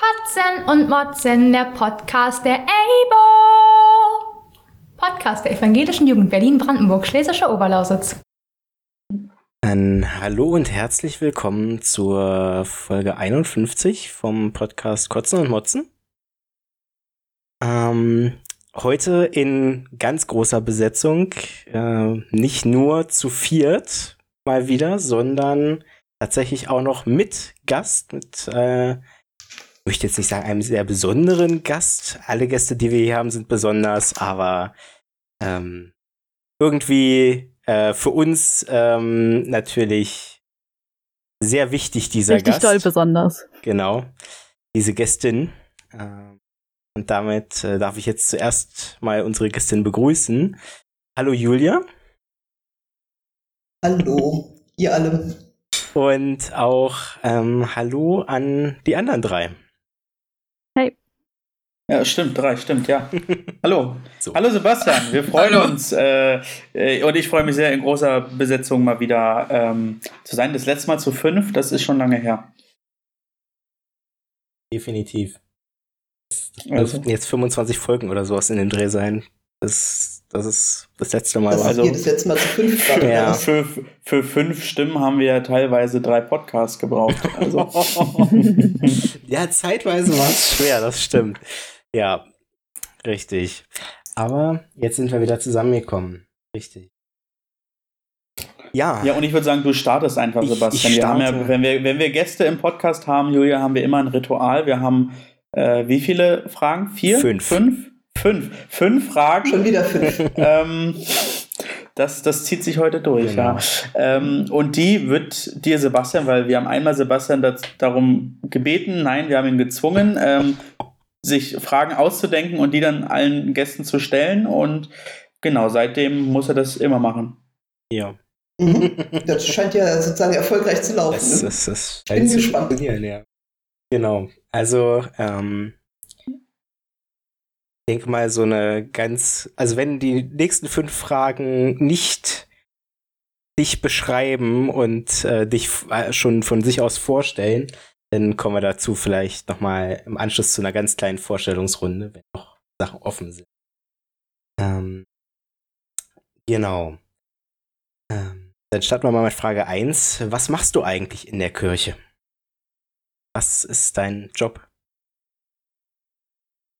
Kotzen und Motzen, der Podcast der EIBO. Podcast der Evangelischen Jugend Berlin-Brandenburg, Schlesische Oberlausitz. Ein Hallo und herzlich willkommen zur Folge 51 vom Podcast Kotzen und Motzen. Ähm, heute in ganz großer Besetzung, äh, nicht nur zu viert mal wieder, sondern tatsächlich auch noch mit Gast, mit äh, möchte jetzt nicht sagen, einem sehr besonderen Gast. Alle Gäste, die wir hier haben, sind besonders, aber ähm, irgendwie äh, für uns ähm, natürlich sehr wichtig, dieser Richtig Gast. doll besonders. Genau, diese Gästin. Ähm, und damit äh, darf ich jetzt zuerst mal unsere Gästin begrüßen. Hallo Julia. Hallo, ihr alle. Und auch ähm, Hallo an die anderen drei. Ja, stimmt, drei, stimmt, ja. Hallo. So. Hallo Sebastian, wir freuen uns äh, äh, und ich freue mich sehr, in großer Besetzung mal wieder ähm, zu sein. Das letzte Mal zu fünf, das ist schon lange her. Definitiv. Das Also. dürften jetzt 25 Folgen oder sowas in dem Dreh sein. Das, das ist das letzte Mal. Das war. Also- jedes letzte Mal zu fünf. Ja. Für, für fünf Stimmen haben wir ja teilweise drei Podcasts gebraucht. Also, ja, zeitweise war es schwer, das stimmt. Ja, richtig. Aber jetzt sind wir wieder zusammengekommen. Richtig. Ja, ja, und ich würde sagen, du startest einfach, Ich- Sebastian. ich wir ja, wenn, wir, wenn wir Gäste im Podcast haben, Julia, haben wir immer ein Ritual. Wir haben äh, wie viele Fragen? Vier? Fünf. Fünf? Fünf. Fünf Fragen. Schon wieder fünf. ähm, das, das zieht sich heute durch, Genau. ja. Ähm, und die wird dir, Sebastian, weil wir haben einmal Sebastian das, darum gebeten, nein, wir haben ihn gezwungen, ähm, sich Fragen auszudenken und die dann allen Gästen zu stellen. Und genau, seitdem muss er das immer machen. ja. Das scheint ja sozusagen erfolgreich zu laufen. Das, das, das Bin scheint zu gespannt. funktionieren, ja. Genau. Also, ähm, ich denke mal, so eine ganz, also wenn die nächsten fünf Fragen nicht dich beschreiben und äh, dich äh, schon von sich aus vorstellen, dann kommen wir dazu vielleicht nochmal im Anschluss zu einer ganz kleinen Vorstellungsrunde, wenn noch Sachen offen sind. Ähm, genau. Ähm, dann starten wir mal mit Frage 1. Was machst du eigentlich in der Kirche? Was ist dein Job?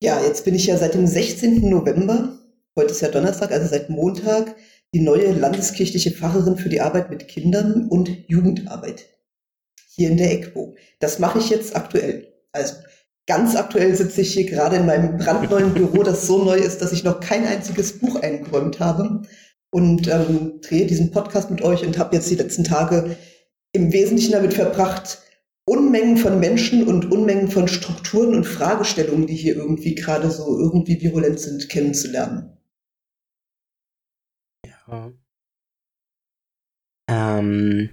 Ja, jetzt bin ich ja seit dem 16. November, heute ist ja Donnerstag, also seit Montag, die neue landeskirchliche Pfarrerin für die Arbeit mit Kindern und Jugendarbeit hier in der ECBO. Das mache ich jetzt aktuell. Also ganz aktuell sitze ich hier gerade in meinem brandneuen Büro, das so neu ist, dass ich noch kein einziges Buch eingeräumt habe und ähm, drehe diesen Podcast mit euch und habe jetzt die letzten Tage im Wesentlichen damit verbracht, Unmengen von Menschen und Unmengen von Strukturen und Fragestellungen, die hier irgendwie gerade so irgendwie virulent sind, kennenzulernen. Ja. Ähm,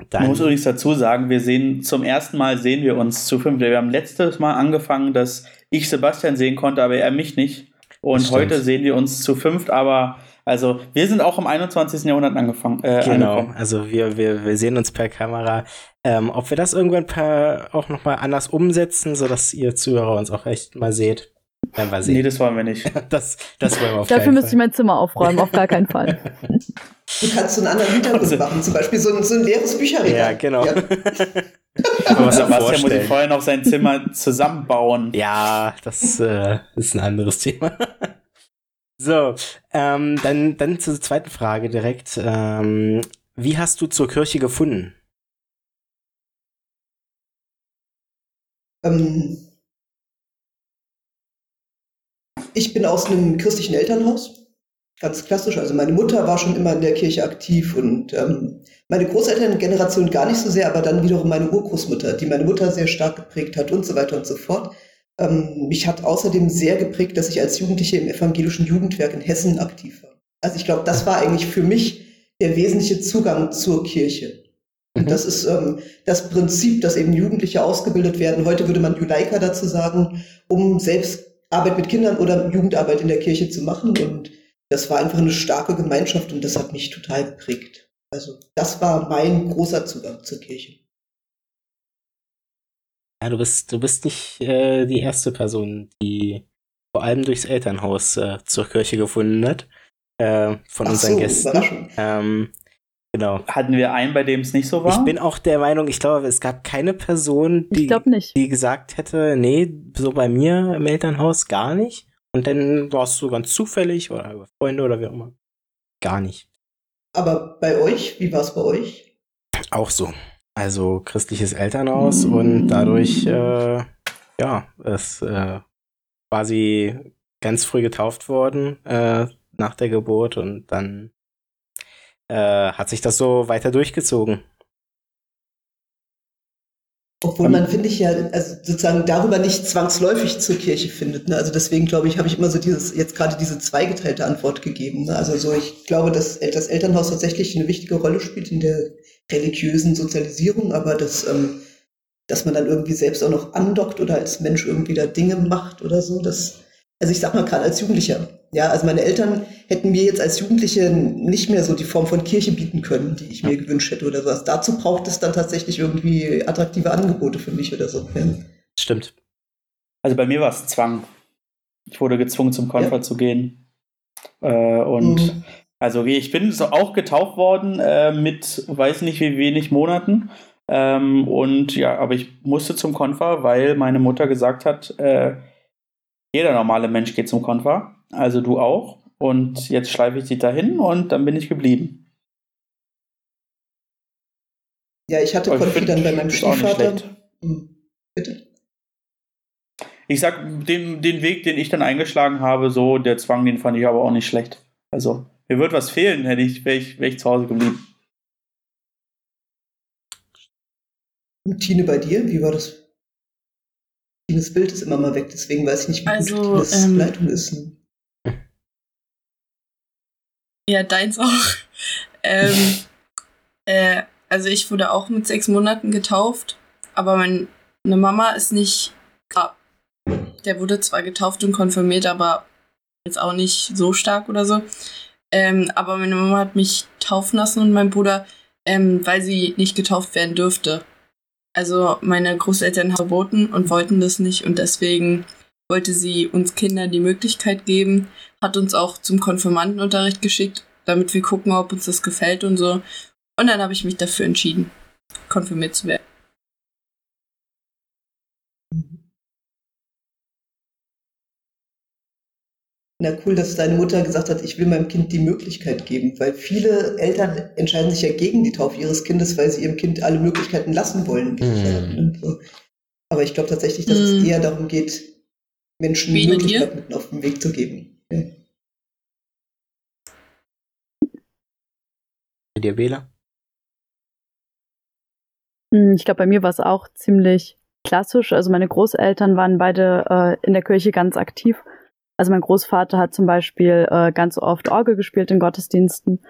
Man dann, muss übrigens dazu sagen, wir sehen zum ersten Mal sehen wir uns zu fünf. Wir haben letztes Mal angefangen, dass ich Sebastian sehen konnte, aber er mich nicht. Und heute sehen wir uns zu fünft, aber also wir sind auch im 21. Jahrhundert angefangen. Äh, genau, angekommen. also wir, wir, wir sehen uns per Kamera. Ähm, ob wir das irgendwann per, auch nochmal anders umsetzen, sodass ihr Zuhörer uns auch echt mal seht, werden wir Nee, sehen. das wollen wir nicht. das, das wollen wir auf Dafür müsste ich mein Zimmer aufräumen, auf gar keinen Fall. Du kannst so einen anderen Hintergrund Also- machen, zum Beispiel so ein, so ein leeres Bücherregal. Ja, genau. Ja. Aber was Sebastian muss vorher noch sein Zimmer zusammenbauen. Ja, das äh, ist ein anderes Thema. so, ähm, dann, dann zur zweiten Frage direkt. Ähm, wie hast du zur Kirche gefunden? Ähm, ich bin aus einem christlichen Elternhaus, ganz klassisch. Also meine Mutter war schon immer in der Kirche aktiv und ähm, meine Großelterngeneration gar nicht so sehr, aber dann wiederum meine Urgroßmutter, die meine Mutter sehr stark geprägt hat und so weiter und so fort. Ähm, mich hat außerdem sehr geprägt, dass ich als Jugendliche im evangelischen Jugendwerk in Hessen aktiv war. Also ich glaube, das war eigentlich für mich der wesentliche Zugang zur Kirche. Und das ist ähm, das Prinzip, dass eben Jugendliche ausgebildet werden. Heute würde man Juleika dazu sagen, um selbst Arbeit mit Kindern oder Jugendarbeit in der Kirche zu machen. Und das war einfach eine starke Gemeinschaft und das hat mich total geprägt. Also das war mein großer Zugang zur Kirche. Ja, du bist, du bist nicht äh, die erste Person, die vor allem durchs Elternhaus äh, zur Kirche gefunden hat. Äh, von Ach unseren so, Gästen. Ähm, genau. Hatten wir einen, bei dem es nicht so war? Ich bin auch der Meinung, ich glaube, es gab keine Person, die, Ich glaube nicht. die gesagt hätte, nee, so bei mir im Elternhaus gar nicht. Und dann warst du ganz zufällig oder über Freunde oder wie auch immer. Gar nicht. Aber bei euch, wie war es bei euch? Auch so. Also christliches Elternhaus und dadurch, äh, ja, ist äh, quasi ganz früh getauft worden äh, nach der Geburt und dann äh, hat sich das so weiter durchgezogen. Obwohl man, finde ich ja, also sozusagen darüber nicht zwangsläufig zur Kirche findet. Ne? Also deswegen glaube ich, habe ich immer so dieses, jetzt gerade diese zweigeteilte Antwort gegeben. Ne? Also so, ich glaube, dass das Elternhaus tatsächlich eine wichtige Rolle spielt in der religiösen Sozialisierung, aber dass, ähm, dass man dann irgendwie selbst auch noch andockt oder als Mensch irgendwie da Dinge macht oder so, das, also ich sag mal gerade als Jugendlicher. Ja, also meine Eltern hätten mir jetzt als Jugendliche nicht mehr so die Form von Kirche bieten können, die ich mir gewünscht hätte oder sowas. Dazu braucht es dann tatsächlich irgendwie attraktive Angebote für mich oder so. Ja. Stimmt. Also bei mir war es Zwang. Ich wurde gezwungen, zum Konfer Ja. zu gehen. Äh, und Mhm. also ich bin so auch getauft worden äh, mit weiß nicht wie wenig Monaten. Ähm, und ja, aber ich musste zum Konfer, weil meine Mutter gesagt hat, äh, jeder normale Mensch geht zum Konfer, also du auch. Und jetzt schleife ich dich dahin und dann bin ich geblieben. Ja, ich hatte Konfi dann bei meinem Stiefvater. Hm. Bitte? Ich sag, den, den Weg, den ich dann eingeschlagen habe, so, der Zwang, den fand ich aber auch nicht schlecht. Also, mir wird was fehlen, hätte ich, wäre ich, wär ich zu Hause geblieben. Und Tine, bei dir, wie war das? Tines Bild ist immer mal weg, deswegen weiß ich nicht, wie Also, gut Tines ähm, Leitung ist. Ja, deins auch. ähm, äh, also ich wurde auch mit sechs Monaten getauft, aber meine Mama ist nicht. Ah, der wurde zwar getauft und konfirmiert, aber jetzt auch nicht so stark oder so. Ähm, aber meine Mama hat mich taufen lassen und mein Bruder, ähm, weil sie nicht getauft werden dürfte. Also meine Großeltern haben verboten und wollten das nicht und deswegen wollte sie uns Kindern die Möglichkeit geben, hat uns auch zum Konfirmandenunterricht geschickt, damit wir gucken, ob uns das gefällt und so. Und dann habe ich mich dafür entschieden, konfirmiert zu werden. Na cool, dass deine Mutter gesagt hat, ich will meinem Kind die Möglichkeit geben, weil viele Eltern entscheiden sich ja gegen die Taufe ihres Kindes, weil sie ihrem Kind alle Möglichkeiten lassen wollen. Mhm. Aber ich glaube tatsächlich, dass es Mhm. eher darum geht, Menschen Wie bei Möglichkeiten mit auf den Weg zu geben. Ja. Dir, Bela? Hm, Ich glaube, bei mir war es auch ziemlich klassisch. Also meine Großeltern waren beide äh, in der Kirche ganz aktiv. Also mein Großvater hat zum Beispiel äh, ganz oft Orgel gespielt in Gottesdiensten.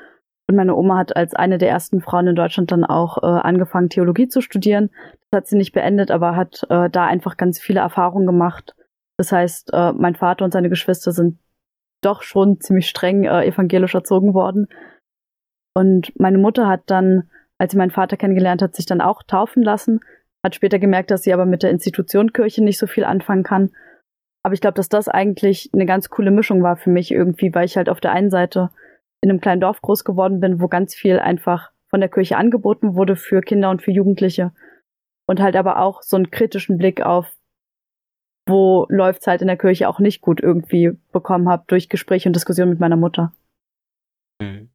Und meine Oma hat als eine der ersten Frauen in Deutschland dann auch äh, angefangen, Theologie zu studieren. Das hat sie nicht beendet, aber hat äh, da einfach ganz viele Erfahrungen gemacht. Das heißt, äh, mein Vater und seine Geschwister sind doch schon ziemlich streng äh, evangelisch erzogen worden. Und meine Mutter hat dann als sie meinen Vater kennengelernt hat, sich dann auch taufen lassen, hat später gemerkt, dass sie aber mit der Institution Kirche nicht so viel anfangen kann. Aber ich glaube, dass das eigentlich eine ganz coole Mischung war für mich irgendwie, weil ich halt auf der einen Seite in einem kleinen Dorf groß geworden bin, wo ganz viel einfach von der Kirche angeboten wurde für Kinder und für Jugendliche. Und halt aber auch so einen kritischen Blick auf, wo läuft's halt in der Kirche auch nicht gut irgendwie bekommen habe durch Gespräche und Diskussionen mit meiner Mutter. Mhm.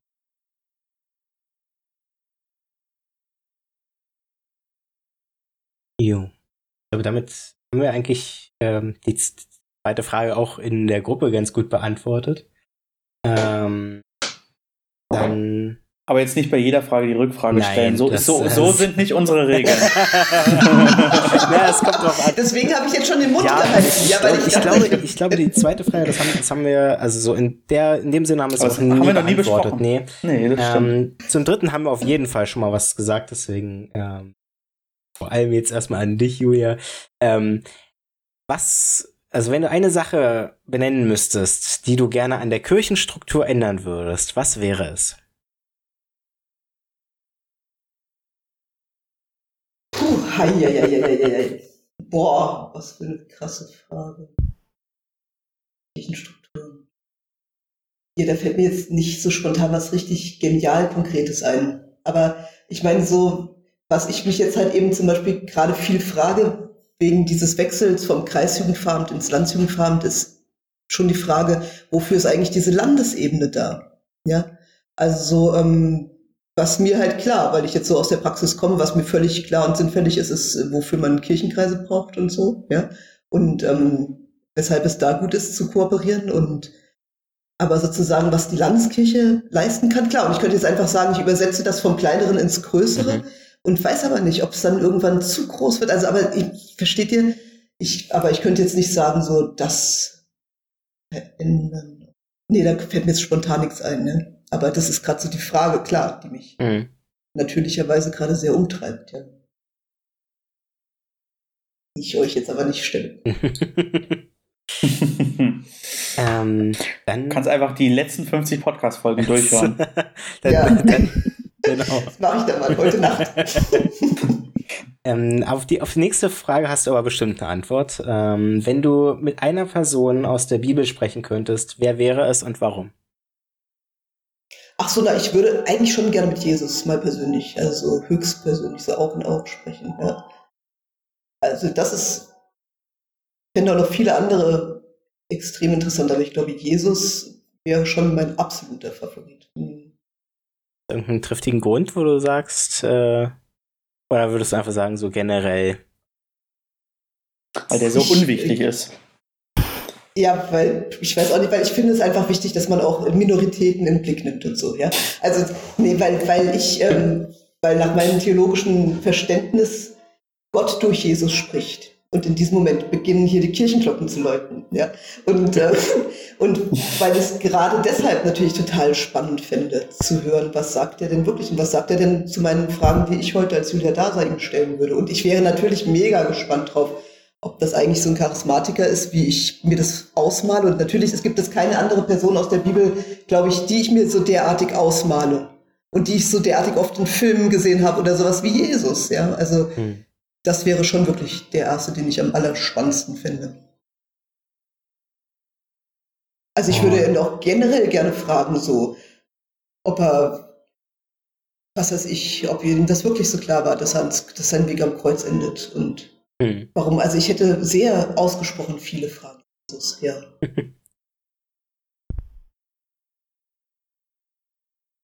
Jo. Aber damit haben wir eigentlich ähm, die zweite Frage auch in der Gruppe ganz gut beantwortet. Ähm, dann. Aber jetzt nicht bei jeder Frage die Rückfrage Nein, stellen. So, das- so, das- so sind nicht unsere Regeln. ja, es kommt drauf an. Deswegen habe ich jetzt schon den Mund Ja, gehalten. ich, Ja, weil glaube, ich, ich, glaube, ich glaube, die zweite Frage, das haben, das haben wir, also so in der, in dem Sinne haben wir es auch das haben wir noch nie beantwortet. besprochen. Nee. nee, das. Ähm, zum dritten haben wir auf jeden Fall schon mal was gesagt, deswegen ähm, vor allem jetzt erstmal an dich, Julia. Ähm, was, also wenn du eine Sache benennen müsstest, die du gerne an der Kirchenstruktur ändern würdest, was wäre es? Puh, hei, hei, hei, hei. Boah, was für eine krasse Frage. Kirchenstrukturen. Hier, da fällt mir jetzt nicht so spontan was richtig genial Konkretes ein. Aber ich meine, so, was ich mich jetzt halt eben zum Beispiel gerade viel frage, wegen dieses Wechsels vom Kreisjugendveramt ins Landsjugendveramt, ist schon die Frage, wofür ist eigentlich diese Landesebene da? Ja, also so, ähm, was mir halt klar, weil ich jetzt so aus der Praxis komme, was mir völlig klar und sinnfällig ist, ist, wofür man Kirchenkreise braucht und so, ja. Und ähm, weshalb es da gut ist zu kooperieren und aber sozusagen, was die Landeskirche leisten kann, klar. Und ich könnte jetzt einfach sagen, ich übersetze das vom Kleineren ins Größere mhm. Und weiß aber nicht, ob es dann irgendwann zu groß wird. Also, aber ich, versteht ihr? Ich, aber ich könnte jetzt nicht sagen, so, das verändern. Nee, da fällt mir jetzt spontan nichts ein, ne? Aber das ist gerade so die Frage, klar, die mich mhm. natürlicherweise gerade sehr umtreibt, ja. Die ich euch jetzt aber nicht stelle. ähm, dann kannst einfach die letzten 50 Podcast-Folgen durchhören. dann, ja. Dann, genau. Das mache ich dann mal heute Nacht. ähm, auf, die, auf die nächste Frage hast du aber bestimmt eine Antwort. Ähm, wenn du mit einer Person aus der Bibel sprechen könntest, wer wäre es und warum? Ach so, na, ich würde eigentlich schon gerne mit Jesus mal persönlich, also höchstpersönlich, so auch in Augen sprechen. Ja. Also das ist, ich finde auch noch viele andere extrem interessant, aber ich glaube, Jesus wäre schon mein absoluter Favorit. Irgendeinen triftigen Grund, wo du sagst, äh, oder würdest du einfach sagen, so generell? Weil der so ich, unwichtig ist. Ja, weil ich weiß auch nicht, weil ich finde es einfach wichtig, dass man auch Minoritäten im Blick nimmt und so, ja. Also, nee, weil, weil ich, ähm, weil nach meinem theologischen Verständnis Gott durch Jesus spricht. Und in diesem Moment beginnen hier die Kirchenglocken zu läuten. Ja? Und, äh, und weil ich es gerade deshalb natürlich total spannend fände, zu hören, was sagt er denn wirklich und was sagt er denn zu meinen Fragen, die ich heute als Julia Dasa ihm stellen würde. Und ich wäre natürlich mega gespannt drauf, ob das eigentlich so ein Charismatiker ist, wie ich mir das ausmale. Und natürlich, es gibt es keine andere Person aus der Bibel, glaube ich, die ich mir so derartig ausmale und die ich so derartig oft in Filmen gesehen habe oder sowas wie Jesus. Ja, also hm. Das wäre schon wirklich der erste, den ich am allerspannendsten finde. Also ich oh. würde ihn auch generell gerne fragen, so, ob er, was weiß ich, ob ihm das wirklich so klar war, dass, er, dass sein Weg am Kreuz endet und hm. Warum? Also ich hätte sehr ausgesprochen viele Fragen. Ja.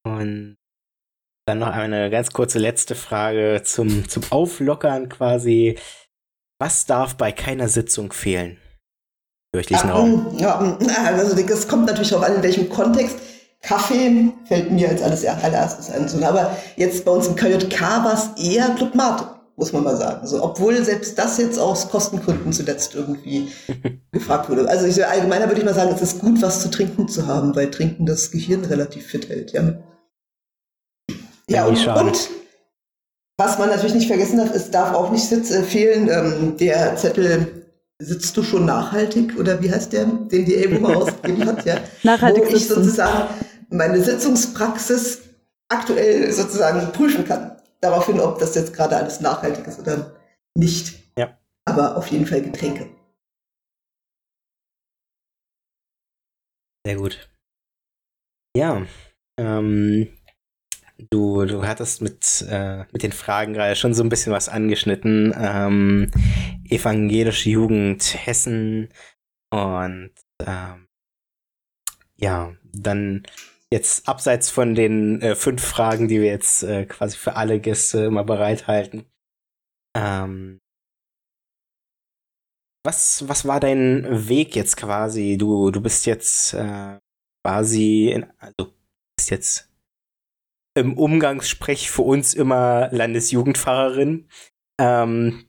Und dann noch eine ganz kurze letzte Frage zum, zum Auflockern quasi. Was darf bei keiner Sitzung fehlen? Kirchlichen ja, Raum. Ja, also das kommt natürlich auch an, in welchem Kontext. Kaffee fällt mir als alles allererstes ein. Aber jetzt bei uns im KJK war es eher Club Mate muss man mal sagen. Also, obwohl selbst das jetzt aus Kostengründen zuletzt irgendwie gefragt wurde. Also ich, allgemeiner würde ich mal sagen, es ist gut, was zu trinken zu haben, weil Trinken das Gehirn relativ fit hält. Ja, ja und, und, was man natürlich nicht vergessen darf, es darf auch nicht sitz, äh, fehlen, ähm, der Zettel sitzt du schon nachhaltig oder wie heißt der, den die Elbo mal ausgegeben hat, ja? Nachhaltig Wo ich sozusagen meine Sitzungspraxis aktuell sozusagen prüfen kann daraufhin, ob das jetzt gerade alles nachhaltig ist oder nicht. Ja. Aber auf jeden Fall Getränke. Sehr gut. Ja, ähm, du, du hattest mit, äh, mit den Fragen gerade schon so ein bisschen was angeschnitten. Ähm, evangelische Jugend Hessen und ähm, ja, dann jetzt abseits von den äh, fünf Fragen, die wir jetzt äh, quasi für alle Gäste immer bereithalten. Ähm, was, was war dein Weg jetzt quasi? Du, du bist jetzt äh, quasi, in, also bist jetzt im Umgangssprech für uns immer Landesjugendpfarrerin. Ähm,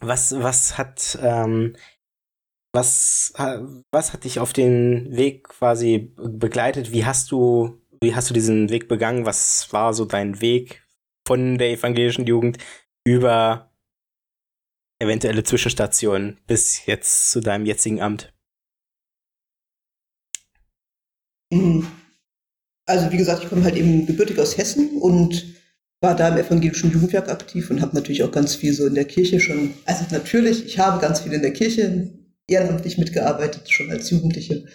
was, was hat ähm, was, was hat dich auf den Weg quasi begleitet? Wie hast du, wie hast du diesen Weg begangen? Was war so dein Weg von der evangelischen Jugend über eventuelle Zwischenstationen bis jetzt zu deinem jetzigen Amt? Also wie gesagt, ich komme halt eben gebürtig aus Hessen und war da im evangelischen Jugendwerk aktiv und habe natürlich auch ganz viel so in der Kirche schon, also natürlich, ich habe ganz viel in der Kirche ehrenamtlich mitgearbeitet, schon als Jugendliche.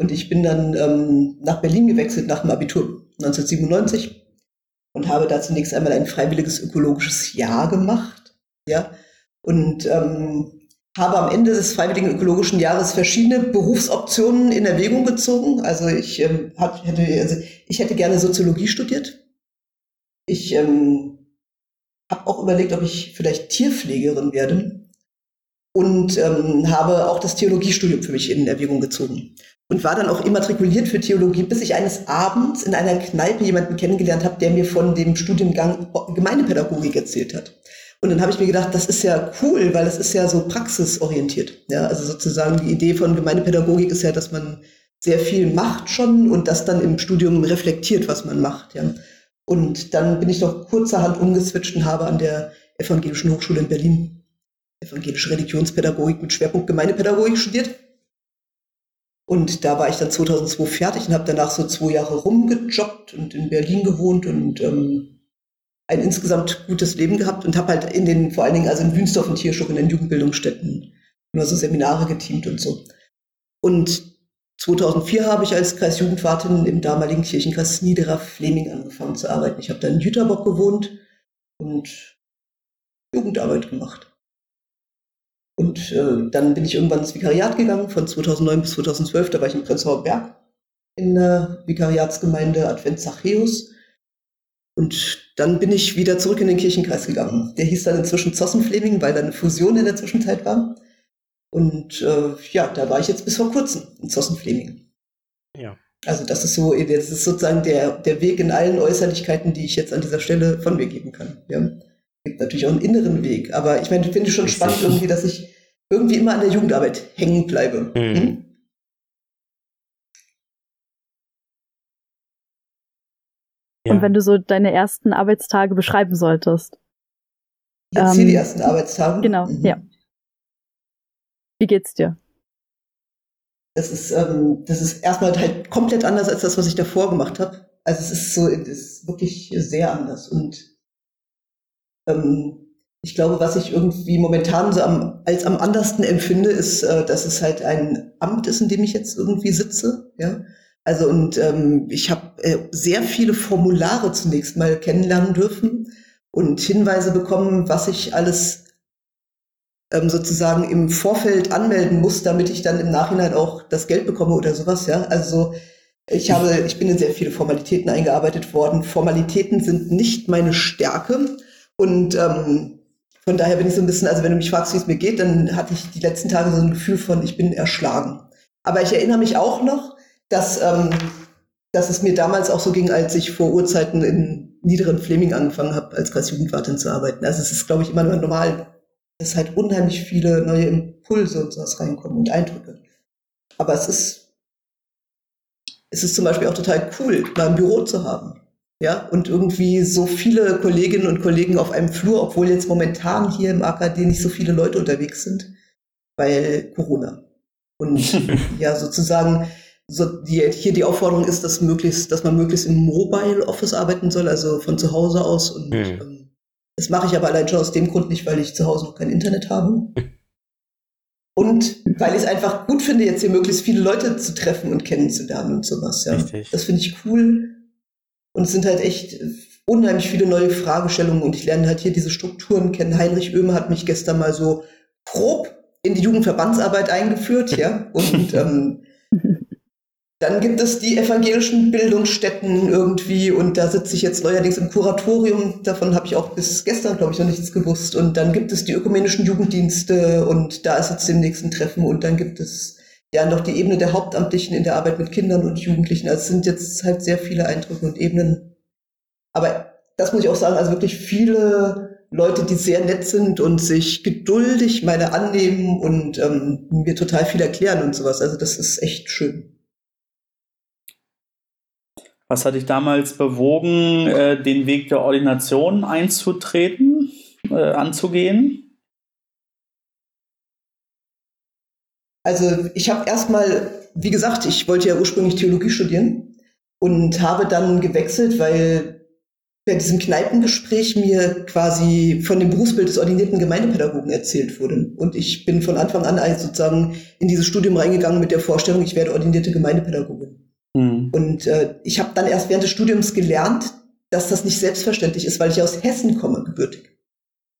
Und ich bin dann ähm, nach Berlin gewechselt nach dem Abitur 1997 und habe da zunächst einmal ein freiwilliges ökologisches Jahr gemacht. Ja, und ähm, habe am Ende des freiwilligen ökologischen Jahres verschiedene Berufsoptionen in Erwägung gezogen. Also ich, ähm, hab, hätte, also ich hätte gerne Soziologie studiert. Ich ähm, habe auch überlegt, ob ich vielleicht Tierpflegerin werde und ähm, habe auch das Theologiestudium für mich in Erwägung gezogen und war dann auch immatrikuliert für Theologie, bis ich eines Abends in einer Kneipe jemanden kennengelernt habe, der mir von dem Studiengang Gemeindepädagogik erzählt hat. Und dann habe ich mir gedacht, das ist ja cool, weil es ist ja so praxisorientiert. Ja, also sozusagen die Idee von Gemeindepädagogik ist ja, dass man sehr viel macht schon und das dann im Studium reflektiert, was man macht. Ja. Und dann bin ich noch kurzerhand umgeswitcht und habe an der Evangelischen Hochschule in Berlin evangelische Religionspädagogik mit Schwerpunkt Gemeindepädagogik studiert. Und da war ich dann 2002 fertig und habe danach so zwei Jahre rumgejobbt und in Berlin gewohnt und ähm, ein insgesamt gutes Leben gehabt und habe halt in den, vor allen Dingen also in Wünsdorf und Tierschuk in den Jugendbildungsstätten immer so Seminare geteamt und so. Und 2004 habe ich als Kreisjugendwartin im damaligen Kirchenkreis Niederer Fleming angefangen zu arbeiten. Ich habe da in Jüterbock gewohnt und Jugendarbeit gemacht. Und äh, dann bin ich irgendwann ins Vikariat gegangen, von 2009 bis 2012. Da war ich in Prenzlauer Berg in der Vikariatsgemeinde Advent Zachäus und dann bin ich wieder zurück in den Kirchenkreis gegangen. Der hieß dann inzwischen Zossenfleming, weil da eine Fusion in der Zwischenzeit war. Und äh, ja, da war ich jetzt bis vor kurzem in Zossenfleming. Ja. Also das ist so, das ist sozusagen der, der Weg in allen Äußerlichkeiten, die ich jetzt an dieser Stelle von mir geben kann. Ja. Gibt natürlich auch einen inneren Weg, aber ich meine, ich finde schon spannend irgendwie, dass ich irgendwie immer an der Jugendarbeit hängen bleibe. Mhm. Hm? Ja. Und wenn du so deine ersten Arbeitstage beschreiben solltest. Jetzt ähm, hier die ersten Arbeitstage? Genau, mhm. ja. Wie geht's dir? Das ist, ähm, das ist erstmal halt komplett anders als das, was ich davor gemacht habe. Also es ist so, es ist wirklich sehr anders. Und ähm, ich glaube, was ich irgendwie momentan so am, als am andersten empfinde, ist, äh, dass es halt ein Amt ist, in dem ich jetzt irgendwie sitze. Ja, also und ähm, ich habe äh, sehr viele Formulare zunächst mal kennenlernen dürfen und Hinweise bekommen, was ich alles ähm, sozusagen im Vorfeld anmelden muss, damit ich dann im Nachhinein auch das Geld bekomme oder sowas. Ja, also ich habe, ich bin in sehr viele Formalitäten eingearbeitet worden. Formalitäten sind nicht meine Stärke und ähm, von daher bin ich so ein bisschen, also wenn du mich fragst, wie es mir geht, dann hatte ich die letzten Tage so ein Gefühl von, ich bin erschlagen. Aber ich erinnere mich auch noch, dass, ähm, dass es mir damals auch so ging, als ich vor Urzeiten in niederen Fleming angefangen habe, als Kreisjugendwartin zu arbeiten. Also es ist, glaube ich, immer nur normal, dass halt unheimlich viele neue Impulse und sowas reinkommen und Eindrücke. Aber es ist, es ist zum Beispiel auch total cool, mal ein Büro zu haben. Ja, und irgendwie so viele Kolleginnen und Kollegen auf einem Flur, obwohl jetzt momentan hier im AKD nicht so viele Leute unterwegs sind, weil Corona. Und ja, sozusagen so die, hier die Aufforderung ist, dass möglichst, dass man möglichst im Mobile Office arbeiten soll, also von zu Hause aus. Und hm. ähm, das mache ich aber allein schon aus dem Grund nicht, weil ich zu Hause noch kein Internet habe. Und weil ich es einfach gut finde, jetzt hier möglichst viele Leute zu treffen und kennenzulernen und sowas. Ja. Richtig. Das finde ich cool. Und es sind halt echt unheimlich viele neue Fragestellungen und ich lerne halt hier diese Strukturen kennen. Heinrich Oehme hat mich gestern mal so grob in die Jugendverbandsarbeit eingeführt, ja. Und ähm, dann gibt es die evangelischen Bildungsstätten irgendwie und da sitze ich jetzt neuerdings im Kuratorium. Davon habe ich auch bis gestern, glaube ich, noch nichts gewusst. Und dann gibt es die ökumenischen Jugenddienste und da ist jetzt demnächst ein Treffen und dann gibt es ja noch die Ebene der Hauptamtlichen in der Arbeit mit Kindern und Jugendlichen. Also es sind jetzt halt sehr viele Eindrücke und Ebenen. Aber das muss ich auch sagen, also wirklich viele Leute, die sehr nett sind und sich geduldig meine annehmen und ähm, mir total viel erklären und sowas. Also das ist echt schön. Was hat dich damals bewogen, äh, den Weg der Ordination einzutreten, äh, anzugehen? Also ich habe erstmal, wie gesagt, ich wollte ja ursprünglich Theologie studieren und habe dann gewechselt, weil bei diesem Kneipengespräch mir quasi von dem Berufsbild des ordinierten Gemeindepädagogen erzählt wurde. Und ich bin von Anfang an also sozusagen in dieses Studium reingegangen mit der Vorstellung, ich werde ordinierte Gemeindepädagogin. Mhm. Und äh, ich habe dann erst während des Studiums gelernt, dass das nicht selbstverständlich ist, weil ich aus Hessen komme, gebürtig.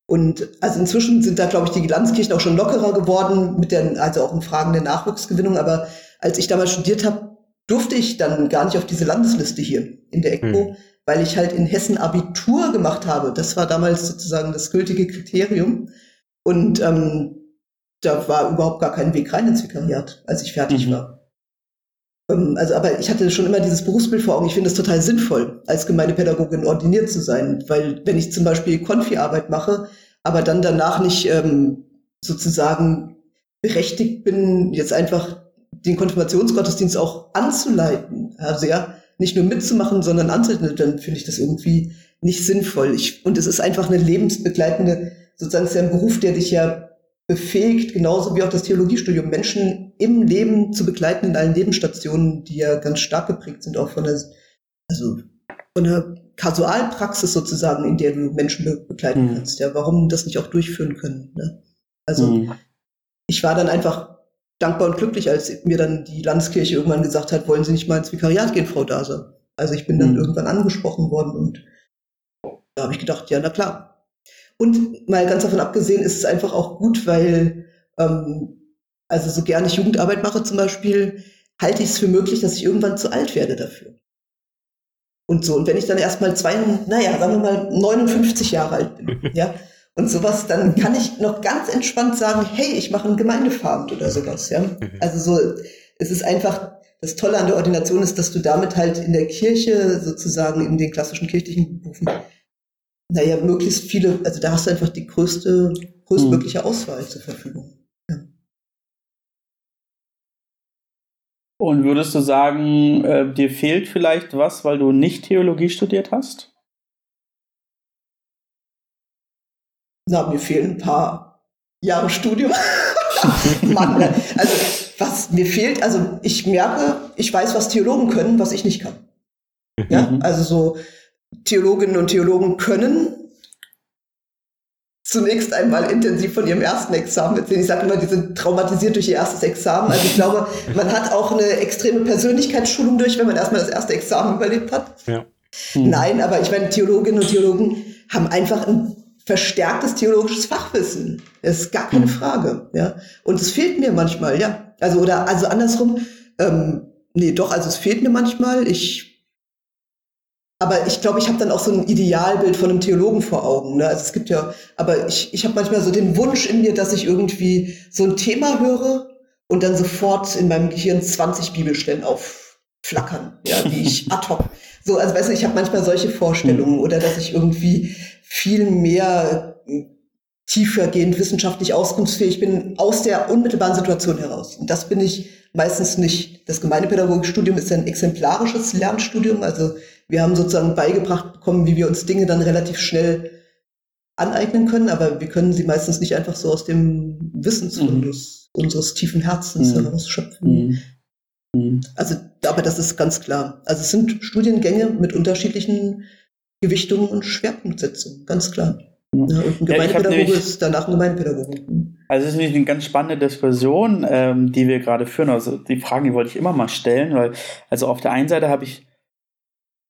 Und also inzwischen sind da, glaube ich, die Landeskirchen auch schon lockerer geworden, mit der, also auch in Fragen der Nachwuchsgewinnung. Aber als ich damals studiert habe, durfte ich dann gar nicht auf diese Landesliste hier in der ECPO, mhm. weil ich halt in Hessen Abitur gemacht habe. Das war damals sozusagen das gültige Kriterium. Und ähm, da war überhaupt gar kein Weg rein ins Vikariat, als ich fertig mhm. war. Ähm, also, aber ich hatte schon immer dieses Berufsbild vor Augen. Ich finde es total sinnvoll, als Gemeindepädagogin ordiniert zu sein, weil wenn ich zum Beispiel Konfi-Arbeit mache, aber dann danach nicht ähm, sozusagen berechtigt bin, jetzt einfach den Konfirmationsgottesdienst auch anzuleiten, also ja, nicht nur mitzumachen, sondern anzuleiten, dann finde ich das irgendwie nicht sinnvoll. Ich, und es ist einfach eine lebensbegleitende, sozusagen, ist ja ein Beruf, der dich ja befähigt, genauso wie auch das Theologiestudium, Menschen im Leben zu begleiten in allen Lebensstationen, die ja ganz stark geprägt sind, auch von der, also von der Kasualpraxis sozusagen, in der du Menschen be begleiten mhm. kannst. Ja, warum das nicht auch durchführen können? Ne? Also mhm. ich war dann einfach dankbar und glücklich, als mir dann die Landeskirche irgendwann gesagt hat, wollen Sie nicht mal ins Vikariat gehen, Frau Daser? Also ich bin dann mhm. irgendwann angesprochen worden und da habe ich gedacht, ja, na klar, und mal ganz davon abgesehen ist es einfach auch gut, weil, ähm, also so gerne ich Jugendarbeit mache zum Beispiel, halte ich es für möglich, dass ich irgendwann zu alt werde dafür. Und so. Und wenn ich dann erstmal zwei, naja, sagen wir mal 59 Jahre alt bin, ja, und sowas, dann kann ich noch ganz entspannt sagen, hey, ich mache einen Gemeindefarmt oder sowas, ja. Mhm. Also so, es ist einfach, das Tolle an der Ordination ist, dass du damit halt in der Kirche sozusagen in den klassischen kirchlichen Berufen naja, möglichst viele, also da hast du einfach die größte, größtmögliche hm. Auswahl zur Verfügung. Ja. Und würdest du sagen, äh, dir fehlt vielleicht was, weil du nicht Theologie studiert hast? Na, mir fehlen ein paar Jahre Studium. Mann, ne? also was mir fehlt, also ich merke, ich weiß, was Theologen können, was ich nicht kann. Ja, mhm. also so, Theologinnen und Theologen können zunächst einmal intensiv von ihrem ersten Examen erzählen. Ich sage immer, die sind traumatisiert durch ihr erstes Examen. Also ich glaube, man hat auch eine extreme Persönlichkeitsschulung durch, wenn man erstmal das erste Examen überlebt hat. Ja. Hm. Nein, aber ich meine, Theologinnen und Theologen haben einfach ein verstärktes theologisches Fachwissen. Das ist gar keine hm. Frage. Ja. Und es fehlt mir manchmal, ja. Also, oder, also andersrum, ähm, nee, doch, also es fehlt mir manchmal. Ich aber ich glaube, ich habe dann auch so ein Idealbild von einem Theologen vor Augen. Ne? Also es gibt ja, aber ich, ich habe manchmal so den Wunsch in mir, dass ich irgendwie so ein Thema höre und dann sofort in meinem Gehirn 20 Bibelstellen aufflackern, ja, wie ich ad hoc. So, also weißt du, ich habe manchmal solche Vorstellungen oder dass ich irgendwie viel mehr tiefergehend wissenschaftlich auskunftsfähig bin aus der unmittelbaren Situation heraus. Und das bin ich meistens nicht. Das Gemeindepädagogikstudium ist ein exemplarisches Lernstudium, also wir haben sozusagen beigebracht bekommen, wie wir uns Dinge dann relativ schnell aneignen können, aber wir können sie meistens nicht einfach so aus dem Wissensfundus mhm. unseres tiefen Herzens mhm. herausschöpfen. Mhm. mhm. Also, aber das ist ganz klar. Also es sind Studiengänge mit unterschiedlichen Gewichtungen und Schwerpunktsetzungen, ganz klar. Ja, und ein Gemeindepädagoge ja, ist danach ein Gemeindepädagoge. Also es ist nämlich eine ganz spannende Diskussion, ähm, die wir gerade führen. Also die Fragen, die wollte ich immer mal stellen, weil also auf der einen Seite habe ich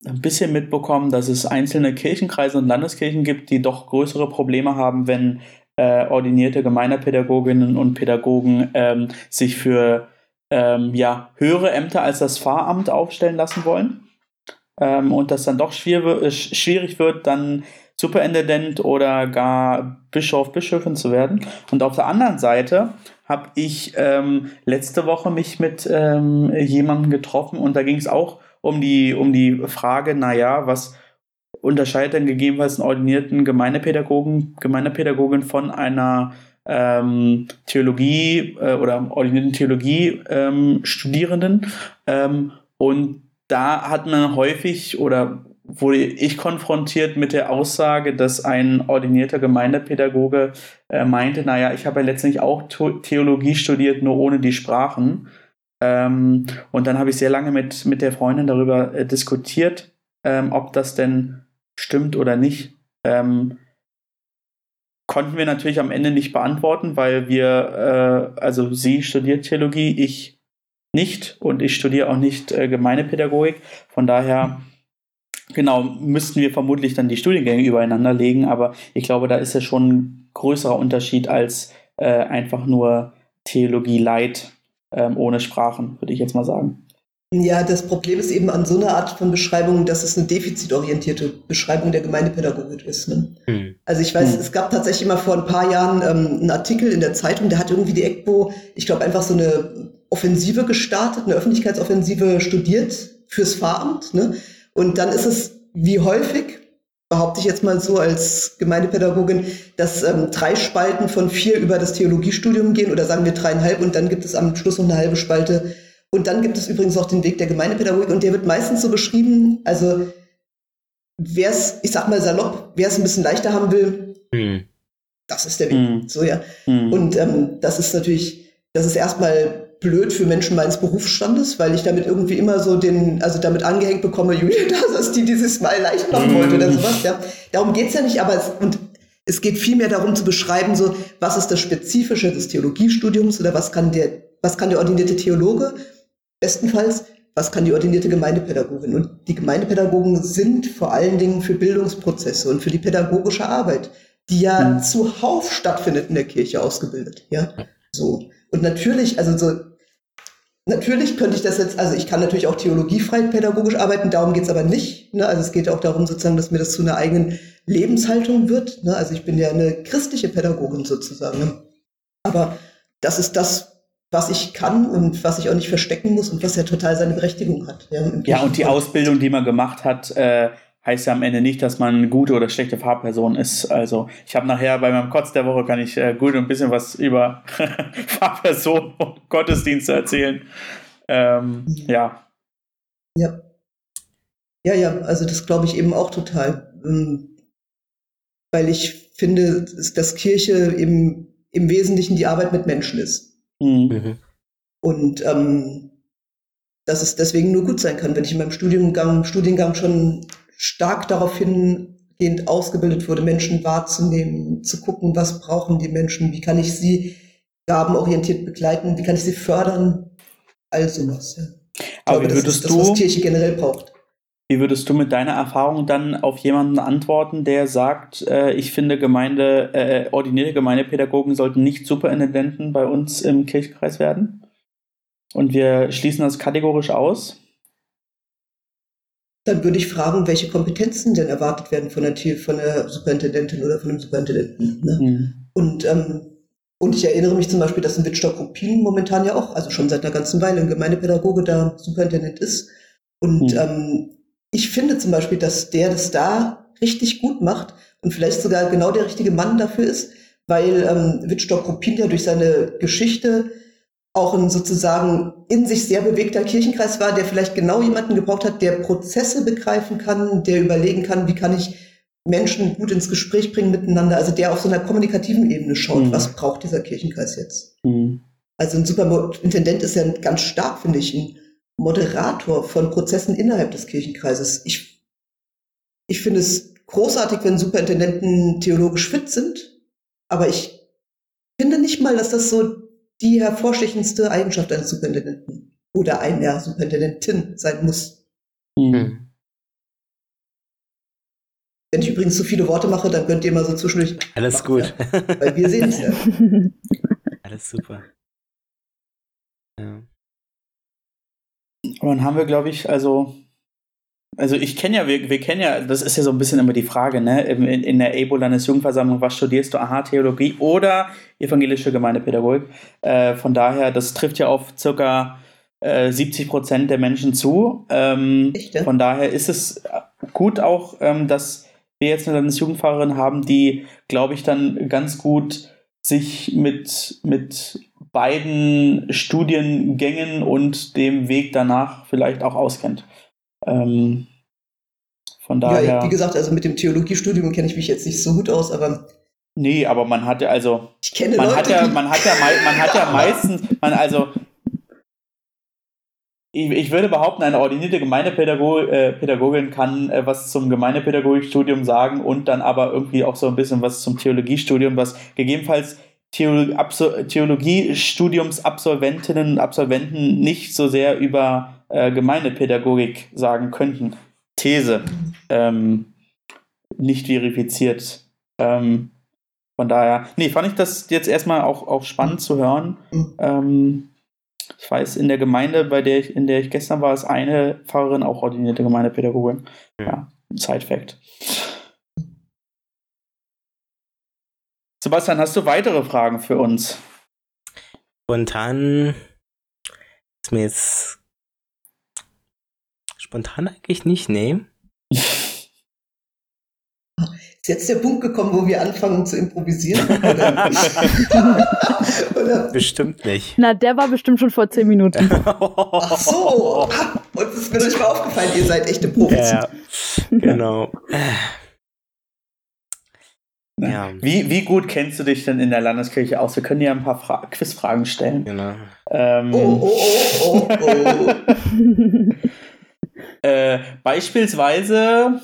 ein bisschen mitbekommen, dass es einzelne Kirchenkreise und Landeskirchen gibt, die doch größere Probleme haben, wenn äh, ordinierte Gemeindepädagoginnen und Pädagogen ähm, sich für ähm, ja, höhere Ämter als das Pfarramt aufstellen lassen wollen. Ähm, und das dann doch schwierig, äh, schwierig wird, dann Superintendent oder gar Bischof, Bischöfin zu werden. Und auf der anderen Seite habe ich ähm, letzte Woche mich mit ähm, jemandem getroffen und da ging es auch um die, um die Frage, naja, was unterscheidet denn gegebenenfalls einen ordinierten Gemeindepädagogen, Gemeindepädagogin von einer ähm, Theologie äh, oder ordinierten Theologie-Studierenden. Ähm, ähm, und da hat man häufig oder wurde ich konfrontiert mit der Aussage, dass ein ordinierter Gemeindepädagoge äh, meinte, naja, ich habe ja letztendlich auch Theologie studiert, nur ohne die Sprachen. Ähm, und dann habe ich sehr lange mit, mit der Freundin darüber äh, diskutiert, ähm, ob das denn stimmt oder nicht, ähm, konnten wir natürlich am Ende nicht beantworten, weil wir, äh, also sie studiert Theologie, ich nicht und ich studiere auch nicht äh, Gemeindepädagogik. Von daher, genau, müssten wir vermutlich dann die Studiengänge übereinander legen, aber ich glaube, da ist ja schon ein größerer Unterschied als äh, einfach nur Theologie Light ähm, ohne Sprachen, würde ich jetzt mal sagen. Ja, das Problem ist eben an so einer Art von Beschreibung, dass es eine defizitorientierte Beschreibung der Gemeindepädagogik ist. Ne? Hm. Also ich weiß, hm. es gab tatsächlich mal vor ein paar Jahren ähm, einen Artikel in der Zeitung, der hat irgendwie die EGBO, ich glaube, einfach so eine Offensive gestartet, eine Öffentlichkeitsoffensive studiert fürs Pfarramt. Ne? Und dann ist es wie häufig, behaupte ich jetzt mal so als Gemeindepädagogin, dass ähm, drei Spalten von vier über das Theologiestudium gehen oder sagen wir dreieinhalb und dann gibt es am Schluss noch eine halbe Spalte und dann gibt es übrigens auch den Weg der Gemeindepädagogik und der wird meistens so beschrieben, also wer es, ich sag mal salopp, wer es ein bisschen leichter haben will, hm. das ist der Weg. Hm. So, ja. Hm. Und ähm, das ist natürlich, das ist erstmal blöd für Menschen meines Berufsstandes, weil ich damit irgendwie immer so den, also damit angehängt bekomme, Julia, das ist die, die dieses Mal leicht machen wollte oder hm. sowas. Ja. Darum geht's ja nicht, aber es, und es geht vielmehr darum zu beschreiben, so, was ist das Spezifische des Theologiestudiums oder was kann der, was kann der ordinierte Theologe Bestenfalls, was kann die ordinierte Gemeindepädagogin? Und die Gemeindepädagogen sind vor allen Dingen für Bildungsprozesse und für die pädagogische Arbeit, die ja mhm. zuhauf stattfindet in der Kirche ausgebildet. Ja, so. Und natürlich, also so, natürlich könnte ich das jetzt, also ich kann natürlich auch theologiefrei pädagogisch arbeiten, darum geht's aber nicht. Ne? Also es geht auch darum sozusagen, dass mir das zu einer eigenen Lebenshaltung wird. Ne? Also ich bin ja eine christliche Pädagogin sozusagen. Ne? Aber das ist das, was ich kann und was ich auch nicht verstecken muss und was ja total seine Berechtigung hat. Ja, ja und die Ausbildung, die man gemacht hat, äh, heißt ja am Ende nicht, dass man eine gute oder schlechte Fahrperson ist. Also ich habe nachher bei meinem Kotz der Woche kann ich äh, gut ein bisschen was über Fahrperson und Gottesdienste erzählen. Ähm, ja. Ja. Ja, ja, also das glaube ich eben auch total. Ähm, weil ich finde, dass Kirche eben im Wesentlichen die Arbeit mit Menschen ist. Mhm. mhm. Und ähm, dass es deswegen nur gut sein kann, wenn ich in meinem Studiengang, Studiengang schon stark darauf hingehend ausgebildet wurde, Menschen wahrzunehmen, zu gucken, was brauchen die Menschen, wie kann ich sie gabenorientiert begleiten, wie kann ich sie fördern, all sowas. Ja. Aber glaube, wie würdest das ist das, was Kirche generell braucht. Wie würdest du mit deiner Erfahrung dann auf jemanden antworten, der sagt, äh, ich finde Gemeinde, äh, ordinierte Gemeindepädagogen sollten nicht Superintendenten bei uns im Kirchenkreis werden? Und wir schließen das kategorisch aus? Dann würde ich fragen, welche Kompetenzen denn erwartet werden von der, von der Superintendentin oder von dem Superintendenten. Ne? Mhm. Und, ähm, und ich erinnere mich zum Beispiel, dass in Wittstock-Ruppin momentan ja auch, also schon seit einer ganzen Weile, ein Gemeindepädagoge da Superintendent ist. Und mhm. ähm, ich finde zum Beispiel, dass der das da richtig gut macht und vielleicht sogar genau der richtige Mann dafür ist, weil ähm, Wittstock Ruppin ja durch seine Geschichte auch ein sozusagen in sich sehr bewegter Kirchenkreis war, der vielleicht genau jemanden gebraucht hat, der Prozesse begreifen kann, der überlegen kann, wie kann ich Menschen gut ins Gespräch bringen miteinander, also der auf so einer kommunikativen Ebene schaut, mhm. was braucht dieser Kirchenkreis jetzt. Mhm. Also ein Superintendent ist ja ganz stark, finde ich, ein Moderator von Prozessen innerhalb des Kirchenkreises. Ich, ich finde es großartig, wenn Superintendenten theologisch fit sind, aber ich finde nicht mal, dass das so die hervorstechendste Eigenschaft eines Superintendenten oder einer Superintendentin sein muss. Mhm. Wenn ich übrigens zu viele Worte mache, dann könnt ihr mal so zwischendurch. Alles gut. Ja, weil wir sehen es ja. Alles super. Ja. Und dann haben wir, glaube ich, also, also ich kenne ja, wir, wir kennen ja, das ist ja so ein bisschen immer die Frage, ne, in, in der EBO-Landesjugendversammlung, was studierst du? Aha, Theologie oder evangelische Gemeindepädagogik. Äh, von daher, das trifft ja auf circa äh, 70 Prozent der Menschen zu. Ähm, von daher ist es gut auch, ähm, dass wir jetzt eine Landesjugendfahrerin haben, die, glaube ich, dann ganz gut sich mit, mit beiden Studiengängen und dem Weg danach vielleicht auch auskennt. Ähm, von daher. Ja, wie gesagt, also mit dem Theologiestudium kenne ich mich jetzt nicht so gut aus, aber. Nee, aber man hat ja, also. Ich kenne man Leute, hat ja, man hat ja, man hat ja meistens, man also. ich, ich würde behaupten, eine ordinierte Gemeindepädagogin äh, kann äh, was zum Gemeindepädagogikstudium sagen und dann aber irgendwie auch so ein bisschen was zum Theologiestudium, was gegebenenfalls Theologiestudiumsabsolventinnen und Absolventen nicht so sehr über äh, Gemeindepädagogik sagen könnten. These. Ähm, nicht verifiziert. Ähm, von daher, nee, fand ich das jetzt erstmal auch, auch spannend zu hören. Ähm, ich weiß, in der Gemeinde, bei der ich, in der ich gestern war, ist eine Pfarrerin auch ordinierte Gemeindepädagogin. Ja, Side-Fact. Sebastian, hast du weitere Fragen für uns? Spontan ist mir jetzt spontan eigentlich nicht, nee. Ist jetzt der Punkt gekommen, wo wir anfangen zu improvisieren? Oder? Oder? Bestimmt nicht. Na, der war bestimmt schon vor zehn Minuten. Ach so. Und es ist mir nicht mal aufgefallen, ihr seid echte Profis. Ja, genau. Ja. Wie, wie gut kennst du dich denn in der Landeskirche aus? Wir können dir ein paar Fra Quizfragen stellen. Genau. Ähm, oh, oh, oh, oh, oh. äh, beispielsweise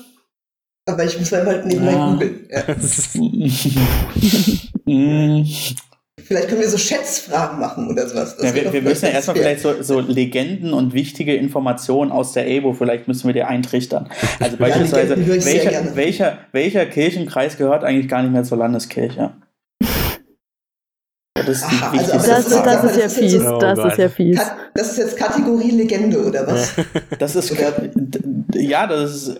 aber ich muss halt nebenbei ja. googeln. Ja. vielleicht können wir so Schätzfragen machen oder sowas. Ja, wir, wir müssen ja erstmal vielleicht so, so, Legenden und wichtige Informationen aus der EBO, vielleicht müssen wir dir eintrichtern. Also beispielsweise, ja, welcher, welcher, welcher Kirchenkreis gehört eigentlich gar nicht mehr zur Landeskirche? Das ist, Aha, also, das, das, das, ist ja fies. Das ist ja fies. Das ist jetzt Kategorie Legende, oder was? Das ist, ja, das ist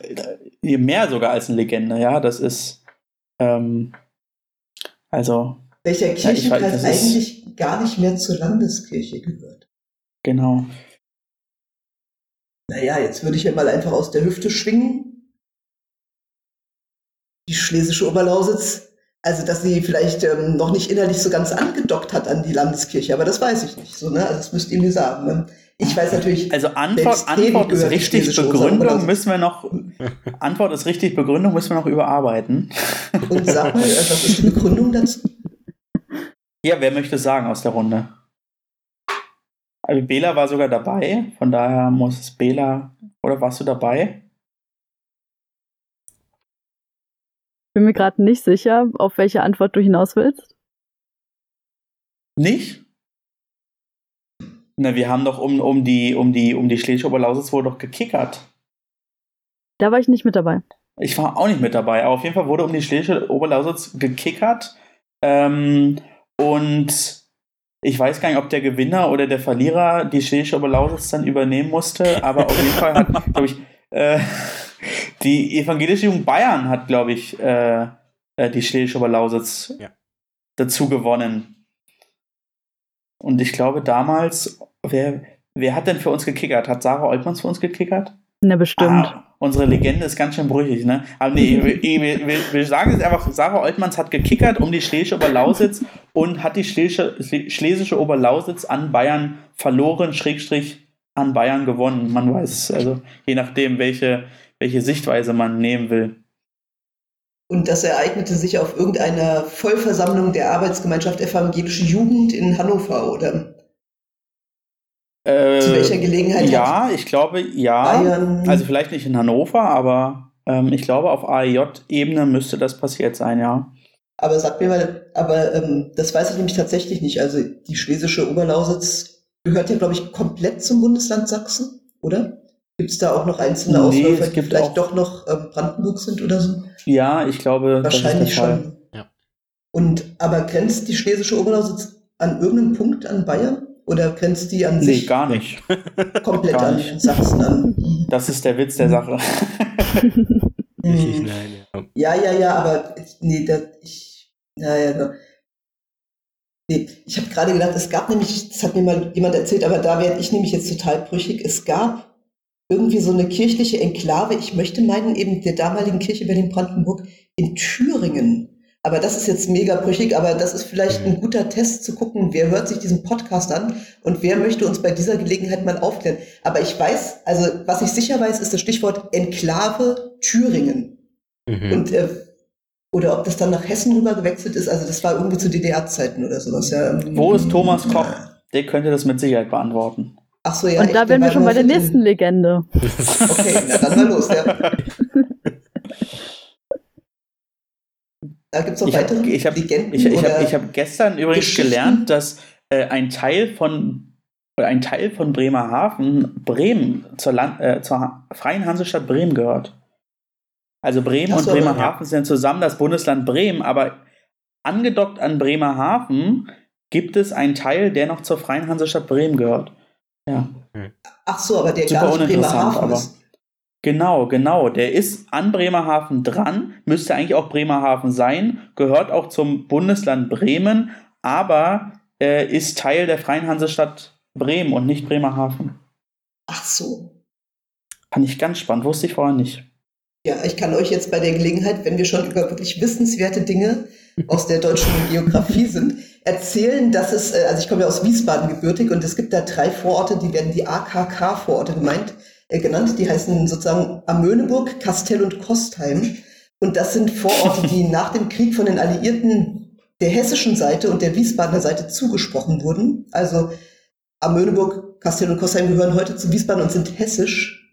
mehr sogar als eine Legende, ja, das ist, ähm, also. Welcher Kirchenkreis ja, eigentlich ist, gar nicht mehr zur Landeskirche gehört. Genau. Naja, jetzt würde ich ja mal einfach aus der Hüfte schwingen. Die schlesische Oberlausitz also dass sie vielleicht ähm, noch nicht innerlich so ganz angedockt hat an die Landeskirche, aber das weiß ich nicht. So, ne? Also das müsst ihr mir sagen. Ne? Ich weiß natürlich. Also Antwort, Antwort ist richtig, Begründung müssen wir noch. Antwort ist richtig, Begründung müssen wir noch überarbeiten. Und sag mal, äh, was ist die Begründung dazu? Ja, wer möchte sagen aus der Runde? Also Bela war sogar dabei, von daher muss es Bela. Oder warst du dabei? bin mir gerade nicht sicher, auf welche Antwort du hinaus willst. Nicht? Na, wir haben doch um, um die, um die, um die Schlesische Oberlausitz wohl doch gekickert. Da war ich nicht mit dabei. Ich war auch nicht mit dabei, aber auf jeden Fall wurde um die Schlesische Oberlausitz gekickert. Ähm, und ich weiß gar nicht, ob der Gewinner oder der Verlierer die Schlesische Oberlausitz dann übernehmen musste, aber auf jeden Fall hat, glaube ich, äh, die evangelische Jugend Bayern hat, glaube ich, äh, äh, die Schlesische Oberlausitz ja. dazu gewonnen. Und ich glaube damals, wer, wer hat denn für uns gekickert? Hat Sarah Oltmanns für uns gekickert? Na, bestimmt. Ah, unsere Legende ist ganz schön brüchig, ne? Aber nee, wir, wir, wir, sagen es einfach, Sarah Oltmanns hat gekickert um die Schlesische Oberlausitz und hat die Schlesische, Schlesische Oberlausitz an Bayern verloren, Schrägstrich an Bayern gewonnen. Man weiß, also je nachdem, welche, welche Sichtweise man nehmen will. Und das ereignete sich auf irgendeiner Vollversammlung der Arbeitsgemeinschaft Evangelische Jugend in Hannover, oder? Äh, Zu welcher Gelegenheit? Ja, ich glaube, ja. Bayern also vielleicht nicht in Hannover, aber ähm, ich glaube, auf AEJ-Ebene müsste das passiert sein, ja. Aber sag mir mal, aber ähm, das weiß ich nämlich tatsächlich nicht. Also die schlesische Oberlausitz gehört ja, glaube ich, komplett zum Bundesland Sachsen, oder? Gibt es da auch noch einzelne Ausläufer, die vielleicht doch noch ähm, Brandenburg sind oder so? Ja, ich glaube, wahrscheinlich schon. Ja. Und aber grenzt die schlesische Oberlausitz an irgendeinem Punkt an Bayern? Oder grenzt die an nee, sich? Nee, gar nicht. Komplett gar nicht. an Sachsen an. Das ist der Witz der Sache. Richtig, nein, ja. ja, ja, ja, aber nee, da, ich, naja, Nee, ich habe gerade gedacht, es gab nämlich, das hat mir mal jemand erzählt, aber da werde ich nämlich jetzt total brüchig. Es gab irgendwie so eine kirchliche Enklave, ich möchte meinen, eben der damaligen Kirche Berlin-Brandenburg in Thüringen. Aber das ist jetzt mega brüchig, aber das ist vielleicht ein mhm. guter Test zu gucken, wer hört sich diesen Podcast an und wer möchte uns bei dieser Gelegenheit mal aufklären. Aber ich weiß, also was ich sicher weiß, ist das Stichwort Enklave Thüringen. Mhm. Und äh, oder ob das dann nach Hessen rüber gewechselt ist. Also das war irgendwie zu DDR-Zeiten oder sowas. Ja. Wo ist Thomas Koch? Der könnte das mit Sicherheit beantworten. Ach so, ja. Und da wären wir schon bei der nächsten Legende. Okay, na dann mal los, ja. Da gibt es noch Ich hab- weitere ich hab- Legenden Ich, ich habe hab gestern übrigens gelernt, dass äh, ein Teil von ein Teil von Bremerhaven Bremen zur, Land, äh, zur Freien Hansestadt Bremen gehört. Also Bremen Ach und so, Bremerhaven sind zusammen das Bundesland Bremen, aber angedockt an Bremerhaven gibt es einen Teil, der noch zur Freien Hansestadt Bremen gehört. Ja. Ach so, aber der Super gar nicht Bremerhaven aber- ist. Genau, genau. Der ist an Bremerhaven dran, müsste eigentlich auch Bremerhaven sein, gehört auch zum Bundesland Bremen, aber äh, ist Teil der Freien Hansestadt Bremen und nicht Bremerhaven. Ach so. Fand ich ganz spannend, wusste ich vorher nicht. Ja, ich kann euch jetzt bei der Gelegenheit, wenn wir schon über wirklich wissenswerte Dinge aus der deutschen Geografie sind, erzählen, dass es, äh, also ich komme ja aus Wiesbaden gebürtig und es gibt da drei Vororte, die werden die AKK-Vororte gemeint, äh, genannt. Die heißen sozusagen Amöneburg, Kastell und Kostheim. Und das sind Vororte, die nach dem Krieg von den Alliierten der hessischen Seite und der Wiesbadener Seite zugesprochen wurden. Also Amöneburg, Kastell und Kostheim gehören heute zu Wiesbaden und sind hessisch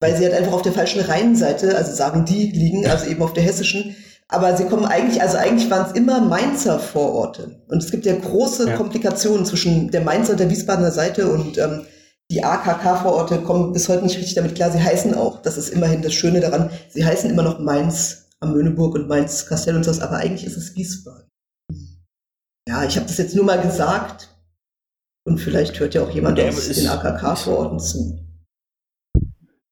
weil sie halt einfach auf der falschen Rheinseite, also sagen die, liegen, also eben auf der hessischen. Aber sie kommen eigentlich, also eigentlich waren es immer Mainzer Vororte. Und es gibt ja große Ja. Komplikationen zwischen der Mainzer und der Wiesbadener Seite und ähm, die AKK-Vororte kommen bis heute nicht richtig damit klar. Sie heißen auch, das ist immerhin das Schöne daran, sie heißen immer noch Mainz am Möhneburg und Mainz Kastell und sowas, aber eigentlich ist es Wiesbaden. Ja, ich habe das jetzt nur mal gesagt. Und vielleicht hört ja auch jemand Ja, aus den AKK-Vororten zu.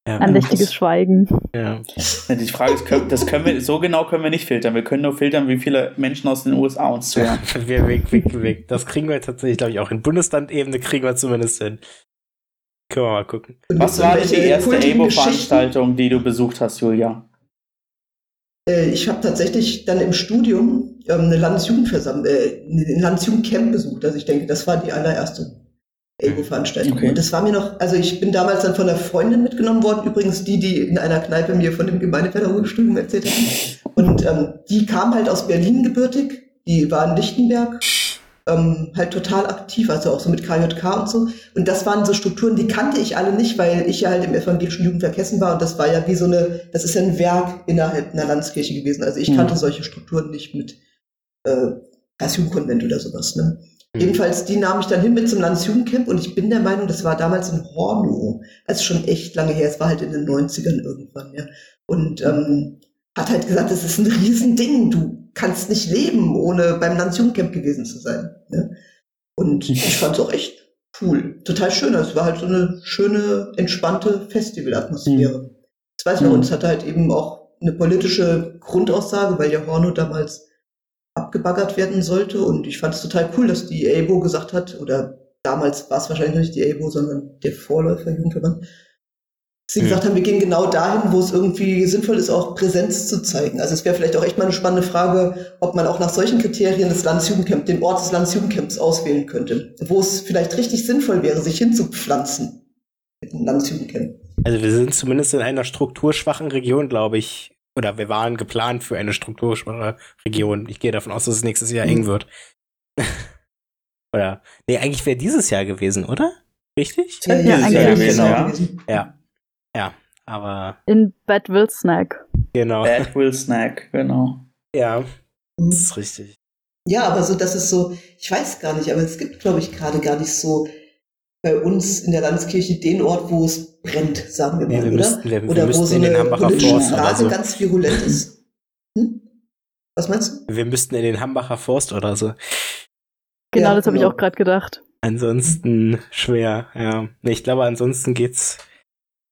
Ja. Andächtiges Schweigen. Ja. Die Frage ist, können, das können wir, so genau können wir nicht filtern. Wir können nur filtern, wie viele Menschen aus den USA uns zuhören. wir weg, weg, weg. Das kriegen wir tatsächlich, glaube ich, auch in Bundeslandebene kriegen wir zumindest hin. Können wir mal gucken. Was war denn die erste? ABO-Veranstaltung, die du besucht hast, Julia? Äh, Ich habe tatsächlich dann im Studium ähm, eine Landesjugendversammlung, äh, ein Landesjugendcamp besucht. Also ich denke, das war die allererste EGO-Veranstaltung. Okay. Und das war mir noch, also ich bin damals dann von einer Freundin mitgenommen worden, übrigens die, die in einer Kneipe mir von dem Gemeindepädagogikstudium erzählt hat. Und ähm, die kam halt aus Berlin gebürtig, die war in Lichtenberg, ähm, halt total aktiv, also auch so mit KJK und so. Und das waren so Strukturen, die kannte ich alle nicht, weil ich ja halt im evangelischen Jugendwerk Hessen war und das war ja wie so eine, das ist ja ein Werk innerhalb einer Landeskirche gewesen. Also ich Mhm. kannte solche Strukturen nicht mit äh, als Jugendkonvent oder sowas. Ne? Mhm. Jedenfalls, die nahm ich dann hin mit zum Landesjugendcamp und ich bin der Meinung, das war damals in Hornow. Also schon echt lange her, es war halt in den 90ern irgendwann, ja. Und ähm, hat halt gesagt, das ist ein Riesending, du kannst nicht leben, ohne beim Landesjugendcamp gewesen zu sein. Ne? Und ich fand es auch echt cool. Total schön. Es war halt so eine schöne, entspannte Festivalatmosphäre. Das weiß noch, Mhm. und es hatte halt eben auch eine politische Grundaussage, weil ja Hornow damals abgebaggert werden sollte. Und ich fand es total cool, dass die ABO gesagt hat, oder damals war es wahrscheinlich noch nicht die ABO, sondern der Vorläufer Jugendverband, sie Mhm. gesagt haben, wir gehen genau dahin, wo es irgendwie sinnvoll ist, auch Präsenz zu zeigen. Also es wäre vielleicht auch echt mal eine spannende Frage, ob man auch nach solchen Kriterien das Landesjugendcamp, den Ort des Landesjugendcamps auswählen könnte, wo es vielleicht richtig sinnvoll wäre, sich hinzupflanzen mit einem Landesjugendcamp. Also wir sind zumindest in einer strukturschwachen Region, glaube ich. Oder wir waren geplant für eine strukturschwache Region. Ich gehe davon aus, dass es nächstes Jahr Mhm. eng wird. oder? Nee, eigentlich wäre dieses Jahr gewesen, oder? Richtig? Ja, Ja, dieses Jahr eigentlich gewesen, genau. ja. Ja. Aber In Bad Wilsnack. genau. Bad Will Snack, genau. Ja, Mhm. das ist richtig. Ja, aber so, das ist so, ich weiß gar nicht, aber es gibt, glaube ich, gerade gar nicht so bei uns in der Landeskirche den Ort, wo es brennt, sagen wir mal, Nee, wir oder? müssten, wir, wir oder wo müssten so in den eine Hambacher politische Forst oder Frage so. ganz virulent ist. Hm? Was meinst du? Wir müssten in den Hambacher Forst oder so. Genau, Ja, das habe ich genau. auch gerade gedacht. Ansonsten schwer, ja. Nee, ich glaube, ansonsten geht's.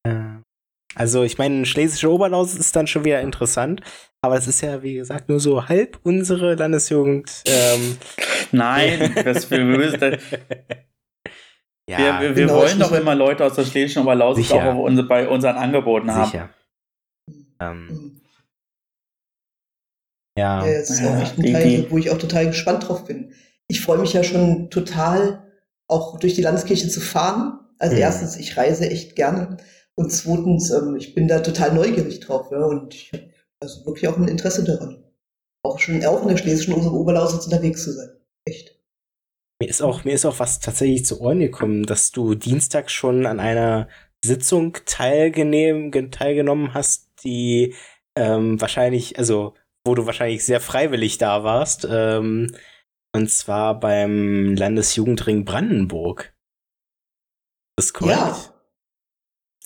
Äh, also, ich meine, Schlesische Oberlausitz ist dann schon wieder interessant, aber es ist ja, wie gesagt, nur so halb unsere Landesjugend. Ähm, Nein, das, wir, wir, müssen, das, ja, wir, wir, wir genau, wollen doch immer Leute aus der Schlesischen Oberlausitz Sicher. auch unsere, bei unseren Angeboten haben. sicher. Ähm, Hm. ja. Ja, das ist auch echt ein Teil, wo ich auch total gespannt drauf bin. Ich freue mich ja schon total, auch durch die Landeskirche zu fahren. Also Mhm. erstens, ich reise echt gerne. Und zweitens, ähm, ich bin da total neugierig drauf. Ja, und ich habe also wirklich auch ein Interesse daran. Auch schon auch in der schlesischen Oberlausitz unterwegs zu sein. Echt. Mir ist auch, mir ist auch was tatsächlich zu Ohren gekommen, dass du Dienstag schon an einer Sitzung teilgenehm, teilgenommen hast, die ähm, wahrscheinlich, also wo du wahrscheinlich sehr freiwillig da warst, ähm, und zwar beim Landesjugendring Brandenburg. Das ist korrekt. Ja.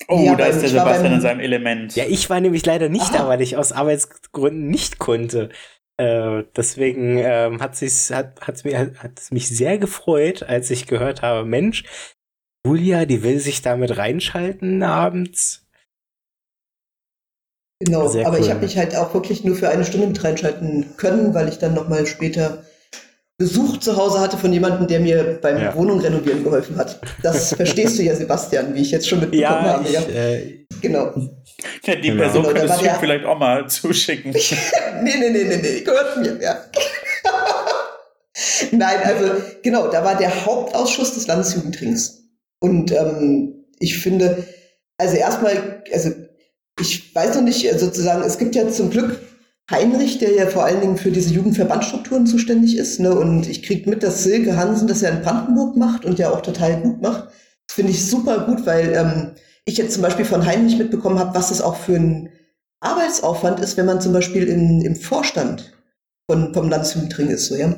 Oh, Ja, da ist der Sebastian beim- in seinem Element. Ja, ich war nämlich leider nicht Aha. da, weil ich aus Arbeitsgründen nicht konnte. Äh, deswegen ähm, hat sich's, hat, hat's mir, hat es mich sehr gefreut, als ich gehört habe, Mensch, Julia, die will sich damit reinschalten abends. Genau, Sehr aber cool. ich habe mich halt auch wirklich nur für eine Stunde mit reinschalten können, weil ich dann nochmal später Besuch zu Hause hatte von jemandem, der mir beim Ja. Wohnung renovieren geholfen hat. Das verstehst du ja, Sebastian, wie ich jetzt schon mitbekommen Ja, habe. ich, Ja, äh, genau. Ja, die Genau. Person Genau, könntest du vielleicht auch mal zuschicken. nee, nee, nee, nee, nee, gehört mir, ja. Nein, also genau, da war der Hauptausschuss des Landesjugendrings. Und ähm, ich finde, also erstmal, also ich weiß noch nicht, also sozusagen, es gibt ja zum Glück Heinrich, der ja vor allen Dingen für diese Jugendverbandstrukturen zuständig ist. Ne? Und ich kriege mit, dass Silke Hansen das ja in Brandenburg macht und ja auch total gut macht. Das finde ich super gut, weil ähm, ich jetzt zum Beispiel von Heinrich mitbekommen habe, was das auch für ein Arbeitsaufwand ist, wenn man zum Beispiel in, im Vorstand von, vom Landesjugendring ist. So, ja?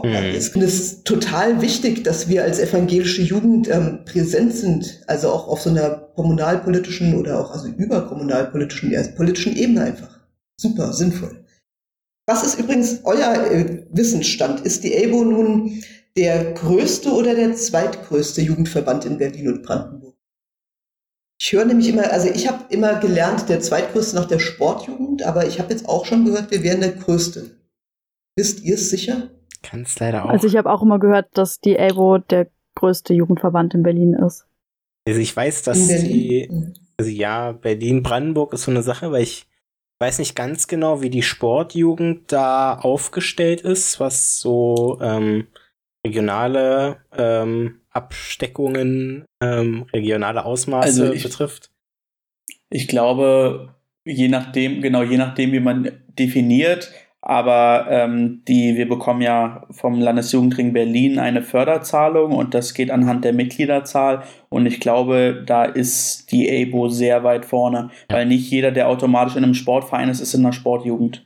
Hm. Ich finde es total wichtig, dass wir als evangelische Jugend ähm, präsent sind, also auch auf so einer kommunalpolitischen oder auch also überkommunalpolitischen, ja, politischen Ebene einfach. Super, sinnvoll. Was ist übrigens euer äh, Wissensstand? Ist die ELBO nun der größte oder der zweitgrößte Jugendverband in Berlin und Brandenburg? Ich höre nämlich immer, also ich habe immer gelernt, der zweitgrößte nach der Sportjugend, aber ich habe jetzt auch schon gehört, wir wären der größte. Wisst ihr es sicher? kann es leider auch. Also ich habe auch immer gehört, dass die ELBO der größte Jugendverband in Berlin ist. also ich weiß, dass die, Berlin? also ja, Berlin-Brandenburg ist so eine Sache, weil ich weiß nicht ganz genau, wie die Sportjugend da aufgestellt ist, was so ähm, regionale ähm, Absteckungen, ähm, regionale Ausmaße Also ich- betrifft. Ich glaube, je nachdem, genau, je nachdem, wie man definiert, aber ähm, die, wir bekommen ja vom Landesjugendring Berlin eine Förderzahlung und das geht anhand der Mitgliederzahl und ich glaube, da ist die ABO sehr weit vorne, Ja. weil nicht jeder, der automatisch in einem Sportverein ist, ist in einer Sportjugend.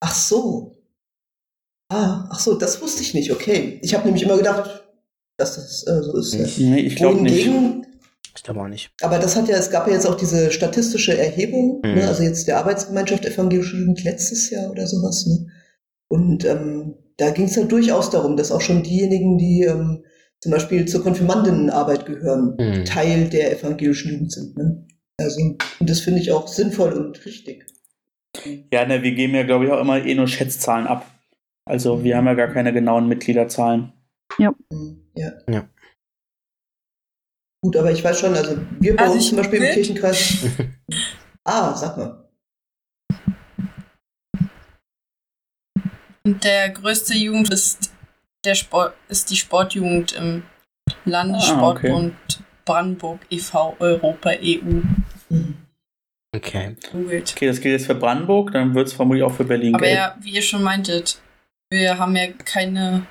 Ach so. Ah, ach so, das wusste ich nicht. Okay. Ich habe nämlich immer gedacht, dass das äh, so ist. Nee, ich glaube nicht. Ich glaube auch nicht. aber das hat ja, es gab ja jetzt auch diese statistische Erhebung, Mhm. ne, also jetzt der Arbeitsgemeinschaft Evangelische Jugend letztes Jahr oder sowas. Ne? Und ähm, da ging es ja durchaus darum, dass auch schon diejenigen, die ähm, zum Beispiel zur Konfirmandinnenarbeit gehören, Mhm. Teil der evangelischen Jugend sind. Ne? Also, und das finde ich auch sinnvoll und richtig. Ja, ne, wir geben ja, glaube ich, auch immer eh nur Schätzzahlen ab. Also wir haben ja gar keine genauen Mitgliederzahlen. Mhm, Ja. Ja. Gut, aber ich weiß schon, also wir bei Also uns zum Beispiel im Kirchenkreis. ah, sag mal. Und der größte Jugend ist, der Sport, ist die Sportjugend im Landessportbund Brandenburg e.V. Europa EU. Okay. Googelt. Okay, das gilt jetzt für Brandenburg, dann wird es vermutlich auch für Berlin Aber gelten. ja, wie ihr schon meintet, wir haben ja keine.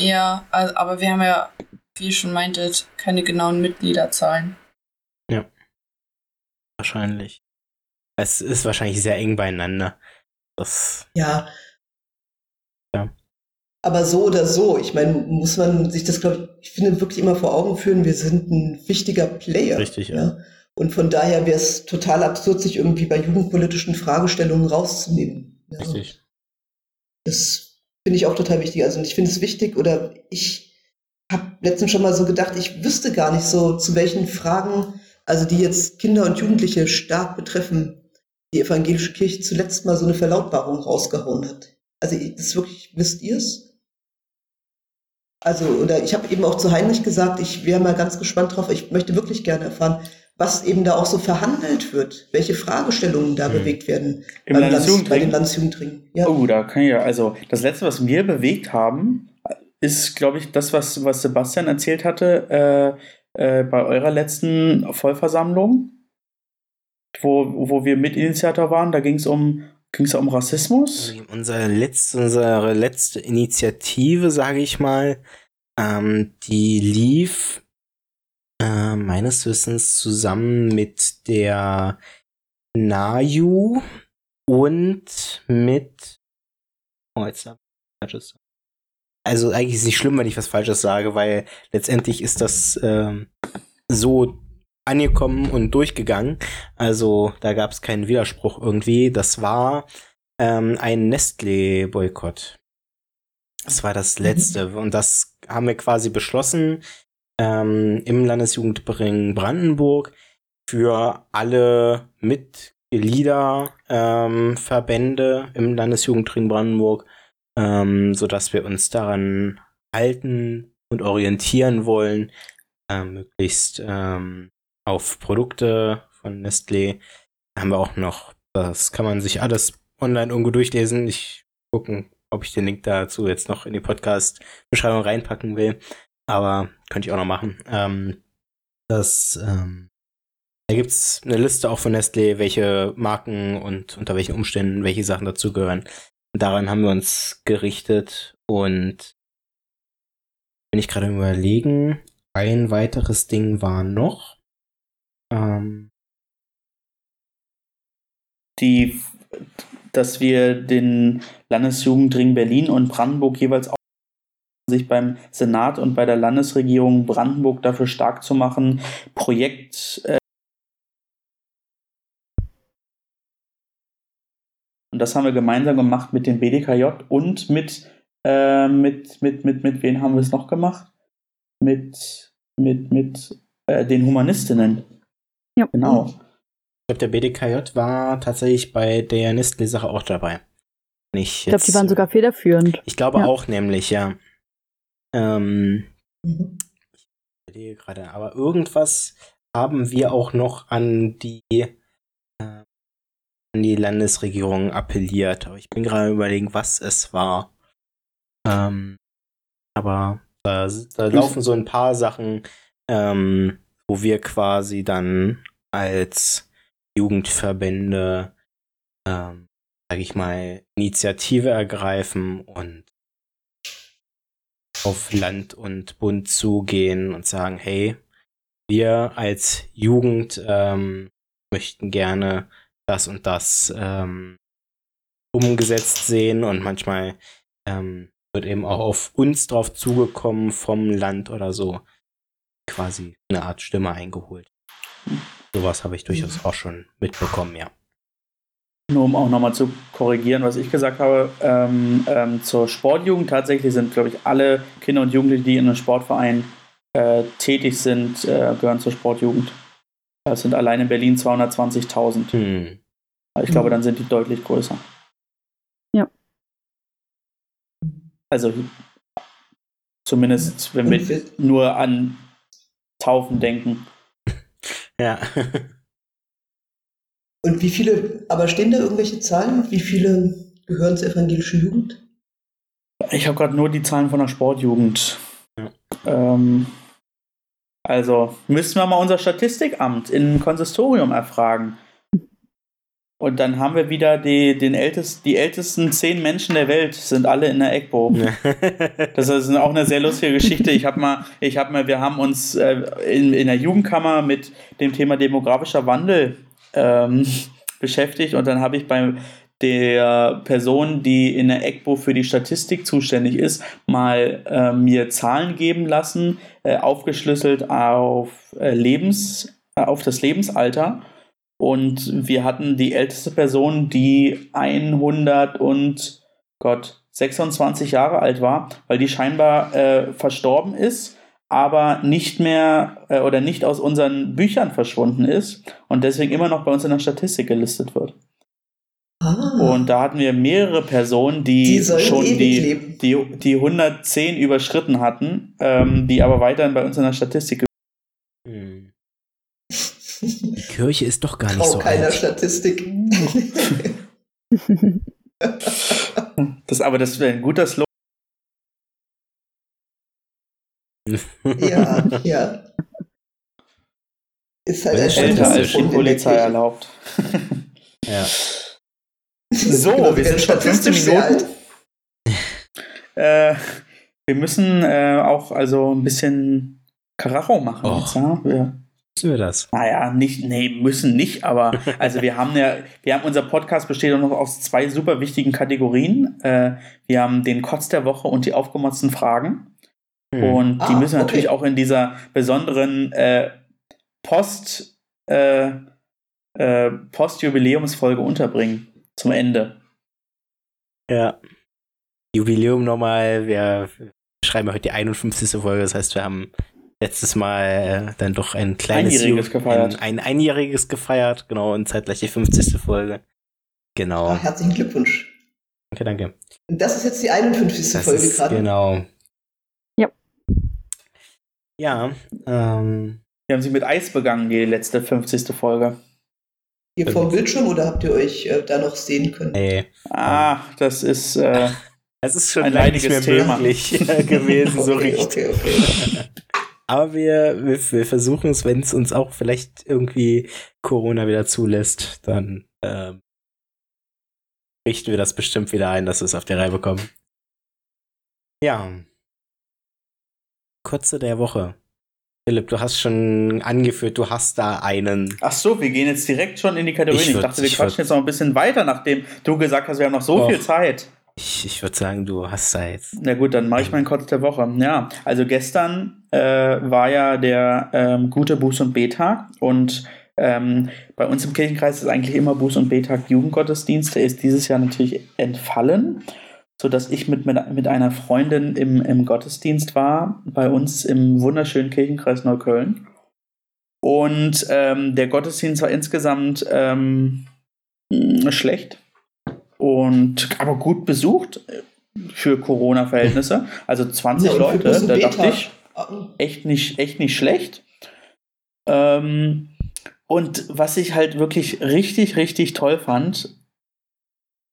Ja, also, aber wir haben ja, wie ihr schon meintet, keine genauen Mitgliederzahlen. Wahrscheinlich. Es ist wahrscheinlich sehr eng beieinander. Das, Ja. Ja. Aber so oder so, ich meine, muss man sich das, glaube ich, ich finde, wirklich immer vor Augen führen, wir sind ein wichtiger Player. Richtig, ja. ja. Und von daher wäre es total absurd, sich irgendwie bei jugendpolitischen Fragestellungen rauszunehmen. Ja. richtig. Das finde ich auch total wichtig. Also ich finde es wichtig, oder ich habe letztens schon mal so gedacht, ich wüsste gar nicht so, zu welchen Fragen, also die jetzt Kinder und Jugendliche stark betreffen, die evangelische Kirche zuletzt mal so eine Verlautbarung rausgehauen hat. Also das ist wirklich, wisst ihr es? Also, oder ich habe eben auch zu Heinrich gesagt, ich wäre mal ganz gespannt drauf, ich möchte wirklich gerne erfahren, was eben da auch so verhandelt wird, welche Fragestellungen da Mhm. bewegt werden Im beim Landes- bei den Landesjugendringen. Ja. Oh, da kann ich ja, also das letzte, was wir bewegt haben, ist, glaube ich, das, was, was Sebastian erzählt hatte äh, äh, bei eurer letzten Vollversammlung, wo, wo wir Mitinitiator waren. Da ging es um Ging es um Rassismus? Unsere letzte, unsere letzte Initiative, sage ich mal, ähm, die lief äh, meines Wissens zusammen mit der Naju und mit. Oh, jetzt hab ich falsches. Also eigentlich ist es nicht schlimm, wenn ich was Falsches sage, weil letztendlich ist das ähm, so angekommen und durchgegangen. Also da gab es keinen Widerspruch irgendwie. Das war ähm, ein Nestlé-Boykott. Das war das letzte. Mhm. Und das haben wir quasi beschlossen ähm, im Landesjugendring Brandenburg für alle Mitgliederverbände ähm, im Landesjugendring Brandenburg, ähm, sodass wir uns daran halten und orientieren wollen, äh, möglichst ähm, auf Produkte von Nestlé. Haben wir auch noch, das kann man sich alles online irgendwo durchlesen. Ich gucken, ob ich den Link dazu jetzt noch in die Podcast-Beschreibung reinpacken will. Aber könnte ich auch noch machen. Ähm, das, ähm, da gibt es eine Liste auch von Nestlé, welche Marken und unter welchen Umständen welche Sachen dazugehören. Daran haben wir uns gerichtet und bin ich gerade überlegen, ein weiteres Ding war noch. Ähm, die, dass wir den Landesjugendring Berlin und Brandenburg jeweils auch sich beim Senat und bei der Landesregierung Brandenburg dafür stark zu machen, Projekt äh und das haben wir gemeinsam gemacht mit dem BDKJ und mit äh, mit mit mit mit wen haben wir es noch gemacht? Mit mit mit äh, den Humanistinnen. Ja. Genau. Ich glaube, der BDKJ war tatsächlich bei der Nestle-Sache auch dabei. Ich, ich glaube, die waren sogar federführend. Ich glaube ja. auch nämlich, ja. Ähm, mhm. Ich überlege gerade, aber irgendwas haben wir auch noch an die die Landesregierung appelliert. Aber ich bin gerade überlegen, was es war. Ähm, aber da, da laufen so ein paar Sachen, ähm, wo wir quasi dann als Jugendverbände, ähm, sag ich mal, Initiative ergreifen und auf Land und Bund zugehen und sagen, hey, wir als Jugend ähm, möchten gerne das und das ähm, umgesetzt sehen und manchmal ähm, wird eben auch auf uns drauf zugekommen vom Land oder so quasi eine Art Stimme eingeholt. Sowas habe ich durchaus auch schon mitbekommen, ja. Nur um auch nochmal zu korrigieren, was ich gesagt habe, ähm, ähm, zur Sportjugend tatsächlich sind, glaube ich, alle Kinder und Jugendliche, die in einem Sportverein äh, tätig sind, äh, gehören zur Sportjugend. Das sind allein in Berlin 220.000. Hm. Ich glaube, dann sind die deutlich größer. Ja. Also zumindest, wenn wir nur an Taufen denken. Ja. Und wie viele, aber stehen da irgendwelche Zahlen? Wie viele gehören zur evangelischen Jugend? Ich habe gerade nur die Zahlen von der Sportjugend. Ja. Ähm, also müssen wir mal unser Statistikamt im Konsistorium erfragen. Und dann haben wir wieder die, den ältest, die ältesten zehn Menschen der Welt, sind alle in der EGBO. das ist auch eine sehr lustige Geschichte. Ich habe mal, ich habe mal, wir haben uns äh, in, in der Jugendkammer mit dem Thema demografischer Wandel ähm, beschäftigt und dann habe ich bei der Person, die in der EGBO für die Statistik zuständig ist, mal äh, mir Zahlen geben lassen, äh, aufgeschlüsselt auf äh, Lebens, äh, auf das Lebensalter. Und wir hatten die älteste Person, die 100 und Gott 26 Jahre alt war, weil die scheinbar äh, verstorben ist aber nicht mehr äh, oder nicht aus unseren Büchern verschwunden ist und deswegen immer noch bei uns in der Statistik gelistet wird. Ah. Und da hatten wir mehrere Personen, die, die schon die, die, die 110 überschritten hatten, ähm, die aber weiterhin bei uns in der Statistik. Hm. Die Kirche ist doch gar nicht Trau so keiner alt. Statistik. das, aber das wäre ein guter Slogan. ja, ja. Ist halt älter als die Polizei erlaubt. ja. So, Genau, wir sind schon 15 statistisch sehr Minuten. Äh, wir müssen äh, auch also ein bisschen Karacho machen Oh. jetzt, ja? Wir, Wissen wir das? naja, nicht, nee, müssen nicht, aber also wir haben ja, wir haben unser Podcast besteht auch noch aus zwei super wichtigen Kategorien. Äh, wir haben den Kotz der Woche und die aufgemotzten Fragen. Hm. Und die Ah, müssen wir natürlich okay. auch in dieser besonderen äh, Post, äh, äh, Post-Jubiläumsfolge unterbringen. Zum Ende. Ja. Jubiläum nochmal. Wir schreiben heute die 51. Folge. Das heißt, wir haben letztes Mal äh, dann doch ein kleines Einjähriges Ju- gefeiert. Ein, ein einjähriges gefeiert. Genau. Und zeitgleich die 50. Folge. Genau. Ah, herzlichen Glückwunsch. Danke, danke. Und das ist jetzt die 51. Das Folge gerade. Genau. Ja. Ja. Ähm, Wir haben sie mit Eis begangen, die letzte 50. Folge. Hier vorm Bildschirm oder habt ihr euch äh, da noch sehen können? ey. Ah, das ist. Äh, Es ist schon Ein lange nicht mehr leidiges Thema. möglich gewesen, so okay, richtig. okay, okay. Aber wir, wir, wir versuchen es, wenn es uns auch vielleicht irgendwie Corona wieder zulässt, dann ähm, richten wir das bestimmt wieder ein, dass wir es auf die Reihe bekommen. Ja. Kurze der Woche. Philipp, du hast schon angeführt, du hast da einen. ach so, wir gehen jetzt direkt schon in die Kategorien. Ich Ich, würd- dachte, wir ich quatschen würd- jetzt noch ein bisschen weiter, nachdem du gesagt hast, wir haben noch so Och. viel Zeit. Ich, ich würde sagen, du hast da jetzt. Na gut, dann mache ich meinen Kotz der Woche. Ja, also gestern äh, war ja der ähm, gute Buß- und B-Tag und ähm, bei uns im Kirchenkreis ist eigentlich immer Buß- und B-Tag Jugendgottesdienst. Der ist dieses Jahr natürlich entfallen, sodass ich mit, mit, mit einer Freundin im, im Gottesdienst war, bei uns im wunderschönen Kirchenkreis Neukölln. Und ähm, der Gottesdienst war insgesamt ähm, mh, schlecht und aber gut besucht äh, für Corona-Verhältnisse. Also 20 Ja, Leute, da dachte ich, echt nicht, echt nicht schlecht. Ähm, und was ich halt wirklich richtig, richtig toll fand,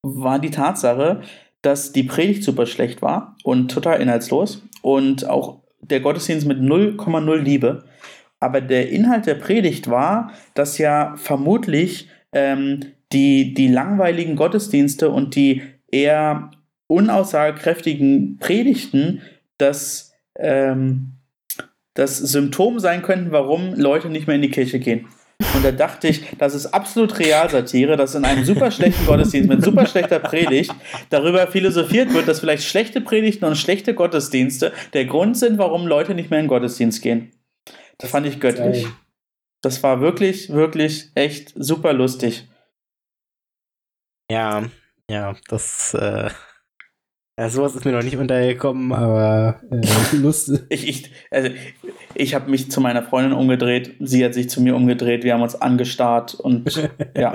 war die Tatsache, dass die Predigt super schlecht war und total inhaltslos und auch der Gottesdienst mit 0,0 Liebe. Aber der Inhalt der Predigt war, dass ja vermutlich ähm, die, die langweiligen Gottesdienste und die eher unaussagekräftigen Predigten das, ähm, das Symptom sein könnten, warum Leute nicht mehr in die Kirche gehen. Und da dachte ich, das ist absolut Realsatire, dass in einem super schlechten Gottesdienst mit super schlechter Predigt darüber philosophiert wird, dass vielleicht schlechte Predigten und schlechte Gottesdienste der Grund sind, warum Leute nicht mehr in den Gottesdienst gehen. Das fand ich göttlich. Das war wirklich, wirklich echt super lustig. Ja, ja, das, äh, ja, sowas ist mir noch nicht untergekommen, aber äh, lustig. Ich, ich, also, ich habe mich zu meiner Freundin umgedreht, sie hat sich zu mir umgedreht, wir haben uns angestarrt und ja,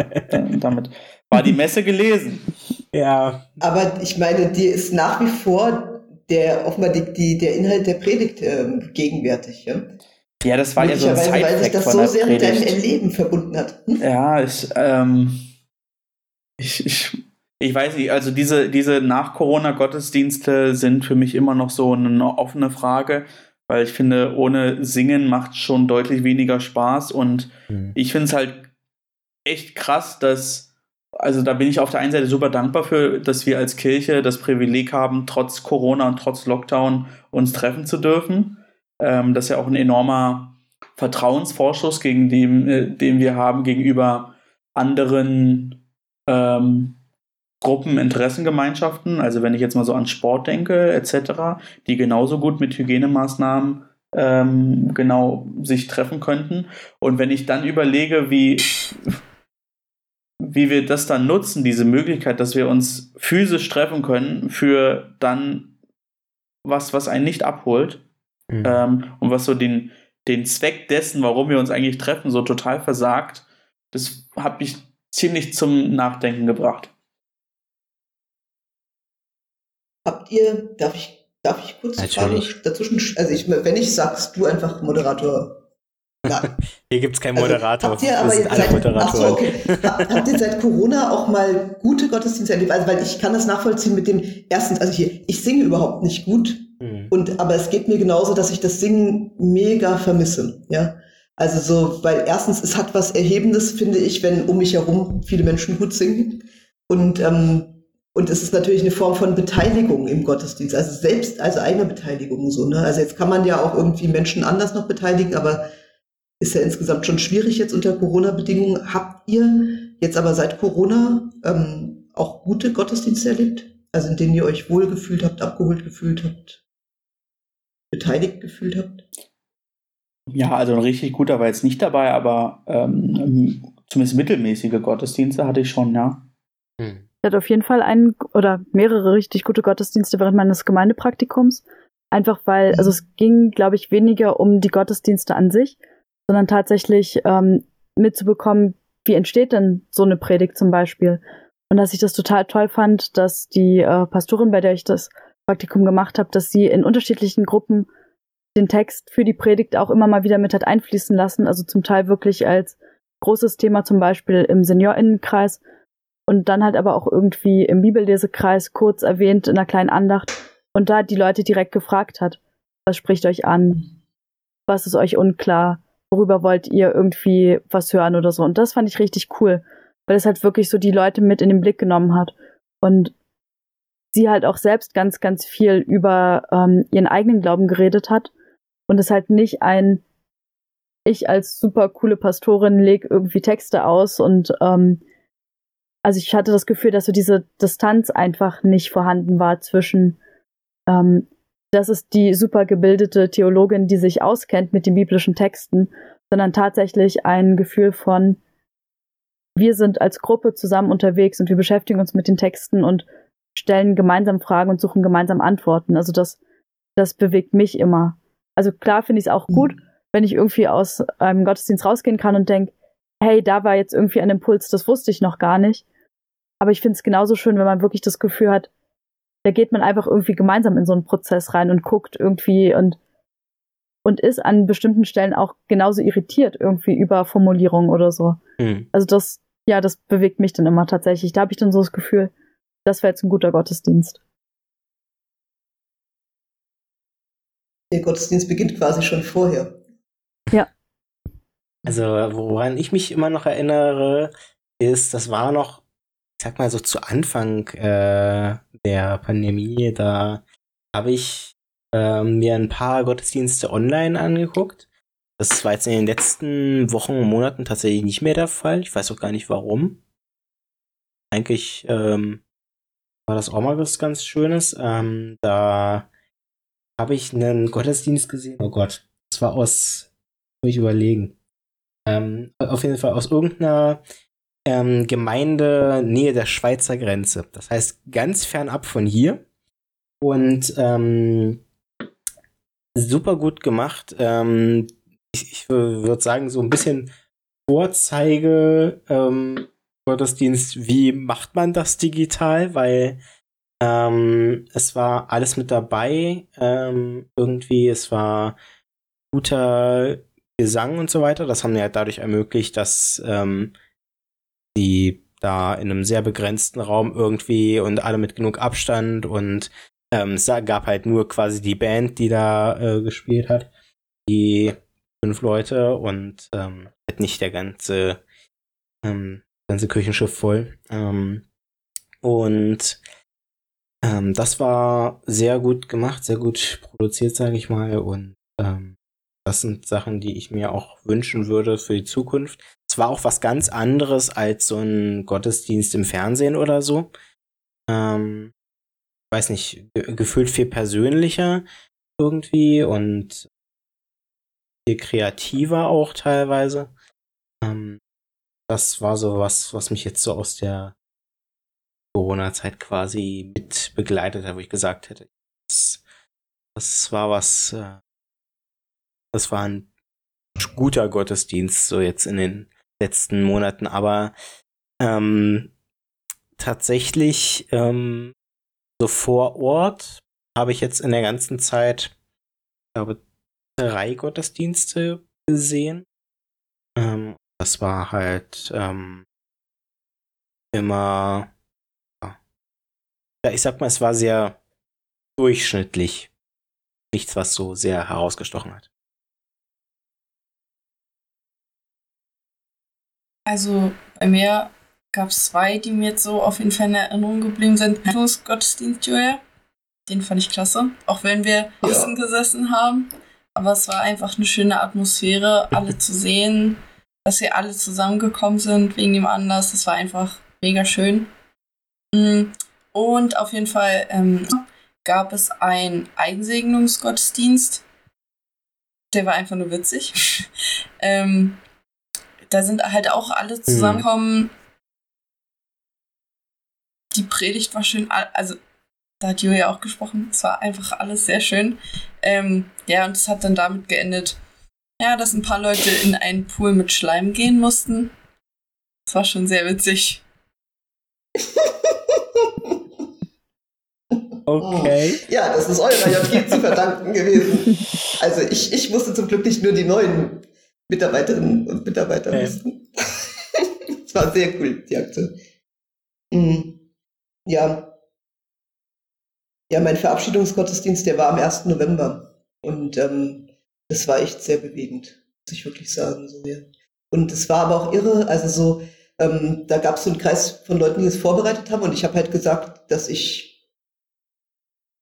damit war die Messe gelesen. Ja, Aber ich meine, dir ist nach wie vor der offenbar die, die, der Inhalt der Predigt ähm, gegenwärtig. Ja? Ja, das war ja so ein Möglicherweise, weil sich das so sehr mit deinem Predigt. Erleben verbunden hat. Hm? Ja, ich, ähm, ich, ich, ich weiß nicht, also diese, diese Nach-Corona-Gottesdienste sind für mich immer noch so eine offene Frage, weil ich finde, ohne Singen macht schon deutlich weniger Spaß und Hm. ich finde es halt echt krass, dass, also da bin ich auf der einen Seite super dankbar für, dass wir als Kirche das Privileg haben, trotz Corona und trotz Lockdown uns treffen zu dürfen. Ähm, das ist ja auch ein enormer Vertrauensvorschuss, gegen den, äh, den wir haben gegenüber anderen ähm, Gruppen, Interessengemeinschaften. Also wenn ich jetzt mal so an Sport denke, etc., die genauso gut mit Hygienemaßnahmen ähm, genau sich treffen könnten. Und wenn ich dann überlege, wie, wie wir das dann nutzen, diese Möglichkeit, dass wir uns physisch treffen können, für dann was, was einen nicht abholt, Hm. ähm, und was so den, den Zweck dessen, warum wir uns eigentlich treffen, so total versagt, das hat mich ziemlich zum Nachdenken gebracht. Habt ihr, darf ich, darf ich kurz Natürlich. Fragen dazwischen, also ich, wenn ich sagst, du einfach Moderator. Ja, Hier gibt es keinen also Moderator. Habt ihr aber jetzt seit, ach so, okay. Ha- Habt ihr seit Corona auch mal gute Gottesdienste erlebt? Also, weil ich kann das nachvollziehen mit dem ersten, also hier, ich singe überhaupt nicht gut, Hm. und, aber es geht mir genauso, dass ich das Singen mega vermisse, ja. Also so, weil erstens, es hat was Erhebendes, finde ich, wenn um mich herum viele Menschen gut singen. Und, ähm, und es ist natürlich eine Form von Beteiligung im Gottesdienst, also selbst, also eigener Beteiligung so. Ne? Also jetzt kann man ja auch irgendwie Menschen anders noch beteiligen, aber ist ja insgesamt schon schwierig jetzt unter Corona-Bedingungen. Habt ihr jetzt aber seit Corona ähm, auch gute Gottesdienste erlebt? Also in denen ihr euch wohlgefühlt habt, abgeholt gefühlt habt, beteiligt gefühlt habt? Ja, also ein richtig guter war jetzt nicht dabei, aber ähm, zumindest mittelmäßige Gottesdienste hatte ich schon, ja. Hm. Ich hatte auf jeden Fall einen oder mehrere richtig gute Gottesdienste während meines Gemeindepraktikums. Einfach weil, also es ging, glaube ich, weniger um die Gottesdienste an sich, sondern tatsächlich ähm, mitzubekommen, wie entsteht denn so eine Predigt zum Beispiel. Und dass ich das total toll fand, dass die äh, Pastorin, bei der ich das Praktikum gemacht habe, dass sie in unterschiedlichen Gruppen den Text für die Predigt auch immer mal wieder mit hat einfließen lassen. Also zum Teil wirklich als großes Thema, zum Beispiel im Seniorinnenkreis und dann halt aber auch irgendwie im Bibellesekreis kurz erwähnt in einer kleinen Andacht und da die Leute direkt gefragt hat, was spricht euch an? Was ist euch unklar? Worüber wollt ihr irgendwie was hören oder so? Und das fand ich richtig cool, weil es halt wirklich so die Leute mit in den Blick genommen hat und sie halt auch selbst ganz, ganz viel über ähm, ihren eigenen Glauben geredet hat und es halt nicht ein ich als super coole Pastorin leg irgendwie Texte aus und ähm, also ich hatte das Gefühl, dass so diese Distanz einfach nicht vorhanden war zwischen ähm, das ist die super gebildete Theologin, die sich auskennt mit den biblischen Texten, sondern tatsächlich ein Gefühl von wir sind als Gruppe zusammen unterwegs und wir beschäftigen uns mit den Texten und stellen gemeinsam Fragen und suchen gemeinsam Antworten. Also das, das bewegt mich immer. Also klar finde ich es auch gut, mhm. wenn ich irgendwie aus einem Gottesdienst rausgehen kann und denke, hey, da war jetzt irgendwie ein Impuls, das wusste ich noch gar nicht. Aber ich finde es genauso schön, wenn man wirklich das Gefühl hat, da geht man einfach irgendwie gemeinsam in so einen Prozess rein und guckt irgendwie und, und ist an bestimmten Stellen auch genauso irritiert irgendwie über Formulierungen oder so. Mhm. Also das, ja, das bewegt mich dann immer tatsächlich. Da habe ich dann so das Gefühl, das wäre jetzt ein guter Gottesdienst. Der Gottesdienst beginnt quasi schon vorher. Ja. Also, woran ich mich immer noch erinnere, ist, das war noch, sag mal so zu Anfang äh, der Pandemie, da habe ich äh, mir ein paar Gottesdienste online angeguckt. Das war jetzt in den letzten Wochen und Monaten tatsächlich nicht mehr der Fall. Ich weiß auch gar nicht warum. Eigentlich ähm, war das auch mal was ganz Schönes. Ähm, da habe ich einen Gottesdienst gesehen. Oh Gott, das war aus, muss ich überlegen. Ähm, auf jeden Fall aus irgendeiner ähm, Gemeinde Nähe der Schweizer Grenze. Das heißt ganz fernab von hier. Und ähm, super gut gemacht. Ähm, ich, ich würde sagen, so ein bisschen Vorzeige ähm, Gottesdienst, wie macht man das digital? Weil ähm, es war alles mit dabei. Ähm, irgendwie, es war guter Gesang und so weiter. Das haben wir halt dadurch ermöglicht, dass ähm, die da in einem sehr begrenzten Raum irgendwie und alle mit genug Abstand und ähm, es gab halt nur quasi die Band, die da äh, gespielt hat. Die fünf Leute und ähm, halt nicht der ganze, ähm, ganze Kirchenschiff voll. Ähm, und ähm, das war sehr gut gemacht, sehr gut produziert, sage ich mal. Und ähm, das sind Sachen, die ich mir auch wünschen würde für die Zukunft. War auch was ganz anderes als so ein Gottesdienst im Fernsehen oder so. Ähm, weiß nicht, ge gefühlt viel persönlicher irgendwie und viel kreativer auch teilweise. Ähm, das war so was, was mich jetzt so aus der Corona-Zeit quasi mit begleitet hat, wo ich gesagt hätte, das, das war was, äh, das war ein guter Gottesdienst so jetzt in den letzten Monaten, aber ähm, tatsächlich ähm, so vor Ort habe ich jetzt in der ganzen Zeit, ich glaube, drei Gottesdienste gesehen. Ähm, das war halt ähm, immer ja, ich sag mal, es war sehr durchschnittlich. Nichts, was so sehr herausgestochen hat. Also bei mir gab es zwei, die mir jetzt so auf jeden Fall in Erinnerung geblieben sind. Gottesdienst, Julia. Den fand ich klasse. Auch wenn wir außen ja. gesessen haben. Aber es war einfach eine schöne Atmosphäre, alle zu sehen, dass wir alle zusammengekommen sind wegen dem Anlass. Das war einfach mega schön. Mm, und auf jeden Fall ähm, gab es einen Einsegnungsgottesdienst. Der war einfach nur witzig. ähm, da sind halt auch alle mhm. zusammengekommen. Mhm. Die Predigt war schön, also da hat Julia auch gesprochen. Es war einfach alles sehr schön. Ähm, ja, und es hat dann damit geendet, ja, dass ein paar Leute in einen Pool mit Schleim gehen mussten. Das war schon sehr witzig. Okay. Ja, das ist eurer JG zu verdanken gewesen. Also ich, ich musste zum Glück nicht nur die neuen Mitarbeiterinnen und Mitarbeiter okay. mussten. Es war sehr cool, die Aktion. Mhm. Ja. Ja, mein Verabschiedungsgottesdienst, der war am 1. November. Und ähm, das war echt sehr bewegend, muss ich wirklich sagen. So, ja. Und es war aber auch irre, also so, ähm, da gab es so einen Kreis von Leuten, die es vorbereitet haben und ich habe halt gesagt, dass ich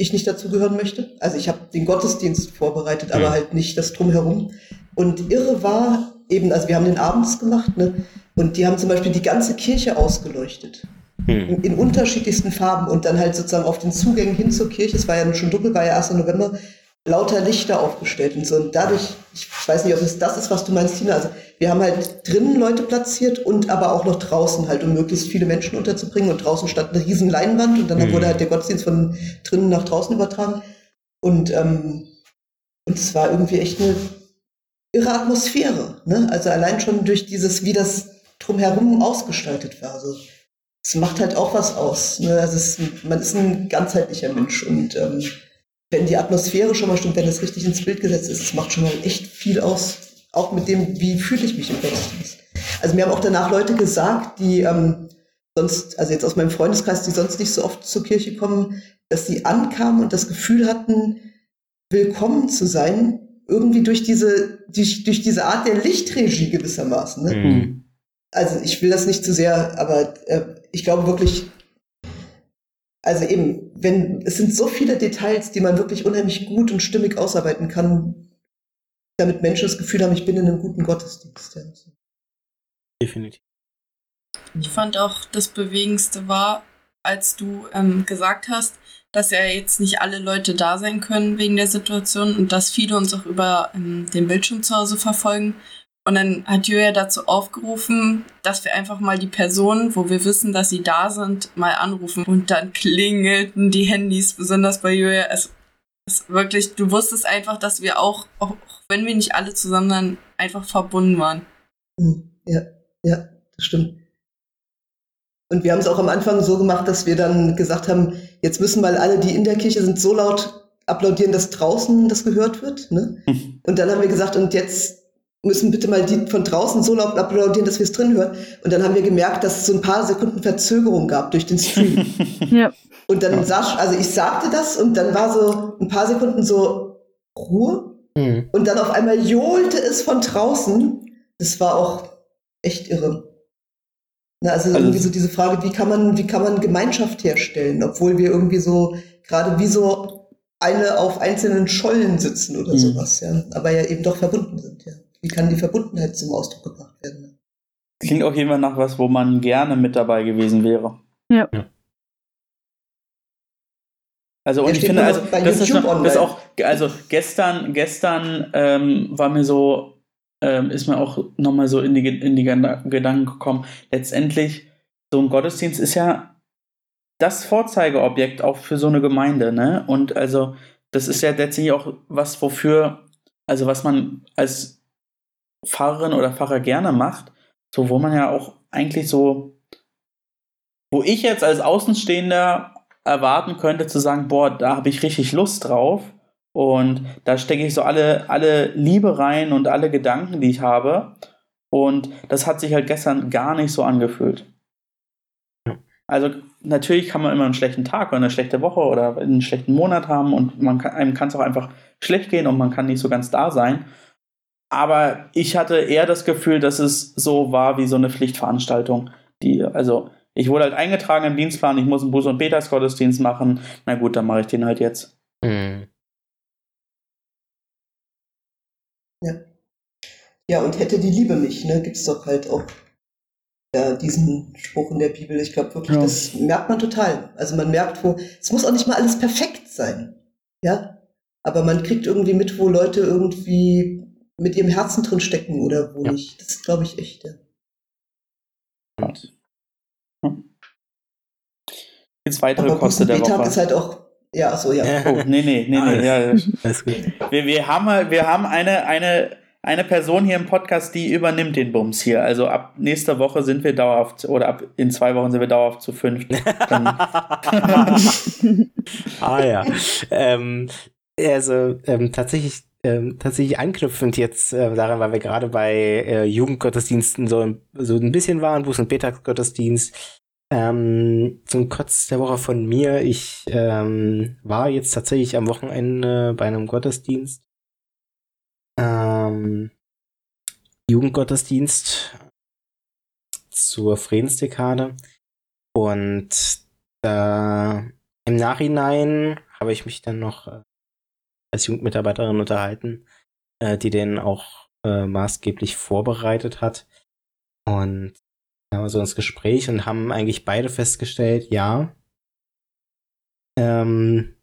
ich nicht dazugehören möchte. Also ich habe den Gottesdienst vorbereitet, aber mhm. halt nicht das drumherum. Und irre war eben, also wir haben den abends gemacht, ne? Und die haben zum Beispiel die ganze Kirche ausgeleuchtet. Mhm. In, in, unterschiedlichsten Farben und dann halt sozusagen auf den Zugängen hin zur Kirche, es war ja schon dunkel, war ja 1. November, lauter Lichter aufgestellt und so. Und dadurch, ich weiß nicht, ob es das ist, was du meinst, Tina. Also wir haben halt drinnen Leute platziert und aber auch noch draußen halt, um möglichst viele Menschen unterzubringen. Und draußen stand eine riesen Leinwand und dann mhm. wurde halt der Gottesdienst von drinnen nach draußen übertragen. Und, ähm, und es war irgendwie echt eine irre Atmosphäre. Ne? Also allein schon durch dieses, wie das drumherum ausgestaltet war. Also es macht halt auch was aus. Ne? Also es, man ist ein ganzheitlicher Mensch und ähm, wenn die Atmosphäre schon mal stimmt, wenn es richtig ins Bild gesetzt ist, es macht schon mal echt viel aus, auch mit dem, wie fühle ich mich im Gottesdienst. Also mir haben auch danach Leute gesagt, die ähm, sonst, also jetzt aus meinem Freundeskreis, die sonst nicht so oft zur Kirche kommen, dass sie ankamen und das Gefühl hatten, willkommen zu sein, irgendwie durch diese, durch, durch diese Art der Lichtregie gewissermaßen. Ne? Mhm. Also ich will das nicht zu sehr, aber äh, ich glaube wirklich, also eben, wenn, es sind so viele Details, die man wirklich unheimlich gut und stimmig ausarbeiten kann, damit Menschen das Gefühl haben, ich bin in einem guten Gottesdienst. Definitiv. Ich fand auch, das Bewegendste war, als du ähm, gesagt hast, dass ja jetzt nicht alle Leute da sein können wegen der Situation und dass viele uns auch über ähm, den Bildschirm zu Hause verfolgen. Und dann hat Julia dazu aufgerufen, dass wir einfach mal die Personen, wo wir wissen, dass sie da sind, mal anrufen. Und dann klingelten die Handys, besonders bei Julia. Es ist wirklich, du wusstest einfach, dass wir auch, auch wenn wir nicht alle zusammen dann einfach verbunden waren. Hm, ja, ja, das stimmt. Und wir haben es auch am Anfang so gemacht, dass wir dann gesagt haben, jetzt müssen mal alle, die in der Kirche sind, so laut applaudieren, dass draußen das gehört wird. Ne? Und dann haben wir gesagt, und jetzt müssen bitte mal die von draußen so laut applaudieren, dass wir es drin hören. Und dann haben wir gemerkt, dass es so ein paar Sekunden Verzögerung gab durch den Stream. ja. Und dann sag, also ich sagte das und dann war so ein paar Sekunden so Ruhe. Mhm. Und dann auf einmal johlte es von draußen. Das war auch echt irre. Na, also, also irgendwie so diese Frage, wie kann man, wie kann man Gemeinschaft herstellen, obwohl wir irgendwie so gerade wie so eine auf einzelnen Schollen sitzen oder mhm. sowas, ja. Aber ja eben doch verbunden sind, ja wie kann die Verbundenheit zum Ausdruck gebracht werden? Klingt auch jemand nach was, wo man gerne mit dabei gewesen wäre. Ja. Also und ich finde, also das ist, noch, das ist, auch, also gestern, gestern ähm, war mir so, ähm, ist mir auch nochmal so in die, in die Gedanken gekommen. Letztendlich, so ein Gottesdienst ist ja das Vorzeigeobjekt auch für so eine Gemeinde, ne? Und also, das ist ja letztendlich auch was, wofür, also was man als Pfarrerin oder Pfarrer gerne macht, so wo man ja auch eigentlich so, wo ich jetzt als Außenstehender erwarten könnte zu sagen, boah, da habe ich richtig Lust drauf und da stecke ich so alle, alle Liebe rein und alle Gedanken, die ich habe und das hat sich halt gestern gar nicht so angefühlt. Also natürlich kann man immer einen schlechten Tag oder eine schlechte Woche oder einen schlechten Monat haben und man kann, einem kann es auch einfach schlecht gehen und man kann nicht so ganz da sein. Aber ich hatte eher das Gefühl, dass es so war wie so eine Pflichtveranstaltung. die, also ich wurde halt eingetragen im Dienstplan, ich muss einen Buß- und Petersgottesdienst machen. Na gut, dann mache ich den halt jetzt. Hm. Ja. Ja, und hätte die Liebe mich, ne, gibt's doch halt auch ja, diesen Spruch in der Bibel. Ich glaube wirklich, Ja. das merkt man total. Also man merkt, wo, es muss auch nicht mal alles perfekt sein. Ja. Aber man kriegt irgendwie mit, wo Leute irgendwie mit ihrem Herzen drin stecken oder wo Ja. nicht. Das glaube ich echt, ja. Und, hm. Jetzt weitere Aber Koste der Tag Woche. ist halt auch, ja, achso, ja. Oh, nee, nee, nee, nee. Ja, Alles gut. wir, wir haben, wir haben eine, eine, eine Person hier im Podcast, die übernimmt den Bums hier. Also ab nächster Woche sind wir dauerhaft, oder ab in zwei Wochen sind wir dauerhaft zu fünf. Ah ja. Ähm, also ähm, tatsächlich, ähm, tatsächlich anknüpfend jetzt äh, daran, weil wir gerade bei äh, Jugendgottesdiensten so, so ein bisschen waren, Buß- und Betagottesdienst. Ähm, zum Kotz der Woche von mir. Ich ähm, war jetzt tatsächlich am Wochenende bei einem Gottesdienst. Ähm, Jugendgottesdienst zur Friedensdekade. Und da im Nachhinein habe ich mich dann noch äh, als Jugendmitarbeiterin unterhalten, äh, die den auch äh, maßgeblich vorbereitet hat. Und wir so ins Gespräch und haben eigentlich beide festgestellt, ja, ähm,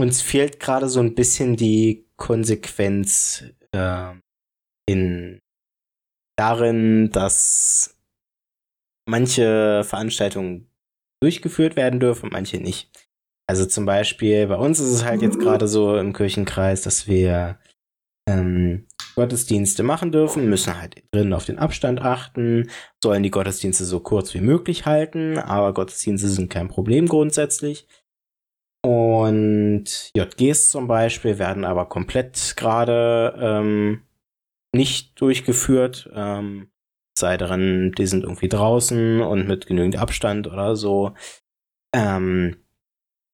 uns fehlt gerade so ein bisschen die Konsequenz äh, in darin, dass manche Veranstaltungen durchgeführt werden dürfen, manche nicht. Also zum Beispiel bei uns ist es halt jetzt gerade so im Kirchenkreis, dass wir ähm, Gottesdienste machen dürfen, müssen halt drin auf den Abstand achten, sollen die Gottesdienste so kurz wie möglich halten, aber Gottesdienste sind kein Problem grundsätzlich. Und JGs zum Beispiel werden aber komplett gerade ähm, nicht durchgeführt. Ähm, sei darin, die sind irgendwie draußen und mit genügend Abstand oder so. Ähm,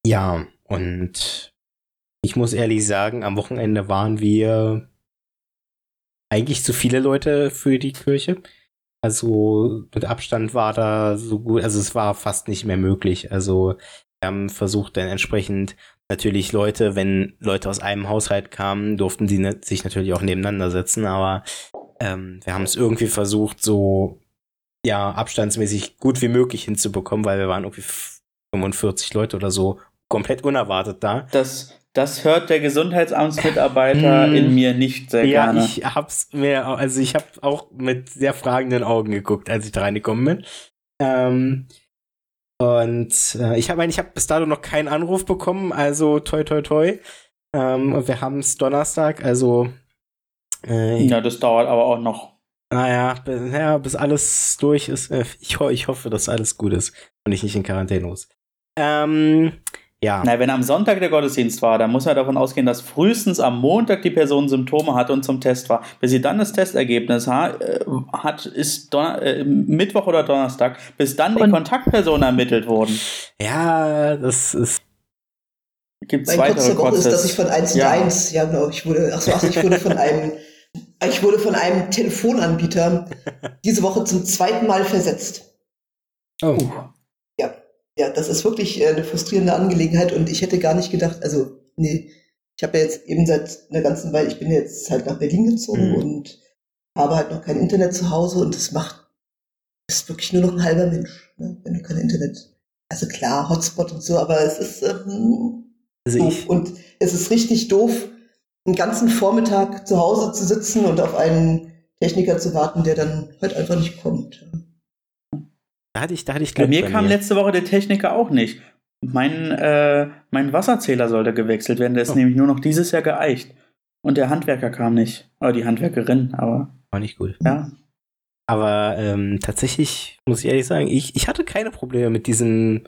ja, und ich muss ehrlich sagen, am Wochenende waren wir eigentlich zu viele Leute für die Kirche. Also mit Abstand war da so gut, also es war fast nicht mehr möglich. Also wir haben versucht dann entsprechend natürlich Leute, wenn Leute aus einem Haushalt kamen, durften sie ne sich natürlich auch nebeneinander setzen, aber ähm, wir haben es irgendwie versucht, so ja, abstandsmäßig gut wie möglich hinzubekommen, weil wir waren irgendwie 45 Leute oder so komplett unerwartet da. das, das hört der Gesundheitsamtsmitarbeiter Mm. in mir nicht sehr ja, gerne. ich hab's mir, also ich hab auch mit sehr fragenden Augen geguckt, als ich da reingekommen bin. Ähm, und äh, ich habe ich hab bis dato noch keinen Anruf bekommen, also toi toi toi. Ähm, und wir haben es Donnerstag, also äh, ja, das dauert aber auch noch. naja, bis, ja, bis alles durch ist. Äh, ich, ich hoffe, dass alles gut ist und ich nicht in Quarantäne muss. Ähm, ja. Na, wenn am Sonntag der Gottesdienst war, dann muss man davon ausgehen, dass frühestens am Montag die Person Symptome hatte und zum Test war. Bis sie dann das Testergebnis ha äh, hat, ist Donner äh, Mittwoch oder Donnerstag, bis dann die Und- Kontaktpersonen ermittelt wurden. Ja, das ist. Gibt es Mein weitere Woche ist, dass ich von 1 Ja. und 1, ja genau, ich wurde, ach so, ach ich wurde von einem, ich wurde von einem Telefonanbieter diese Woche zum zweiten Mal versetzt. Oh. Ja, das ist wirklich äh, eine frustrierende Angelegenheit und ich hätte gar nicht gedacht, also, nee, ich habe ja jetzt eben seit einer ganzen Weile, ich bin jetzt halt nach Berlin gezogen Mhm. und habe halt noch kein Internet zu Hause und das macht, ist wirklich nur noch ein halber Mensch, ne, wenn du kein Internet, also klar, Hotspot und so, aber es ist, ähm, Also doof. ich, Und es ist richtig doof, einen ganzen Vormittag zu Hause zu sitzen und auf einen Techniker zu warten, der dann halt einfach nicht kommt. Da hatte ich, da hatte ich Bei mir kam letzte Woche der Techniker auch nicht. Mein, äh, mein Wasserzähler sollte gewechselt werden, der ist Oh. nämlich nur noch dieses Jahr geeicht. Und der Handwerker kam nicht. Oder die Handwerkerin, aber War nicht gut. ja. Aber ähm, tatsächlich muss ich ehrlich sagen, ich, ich hatte keine Probleme mit diesem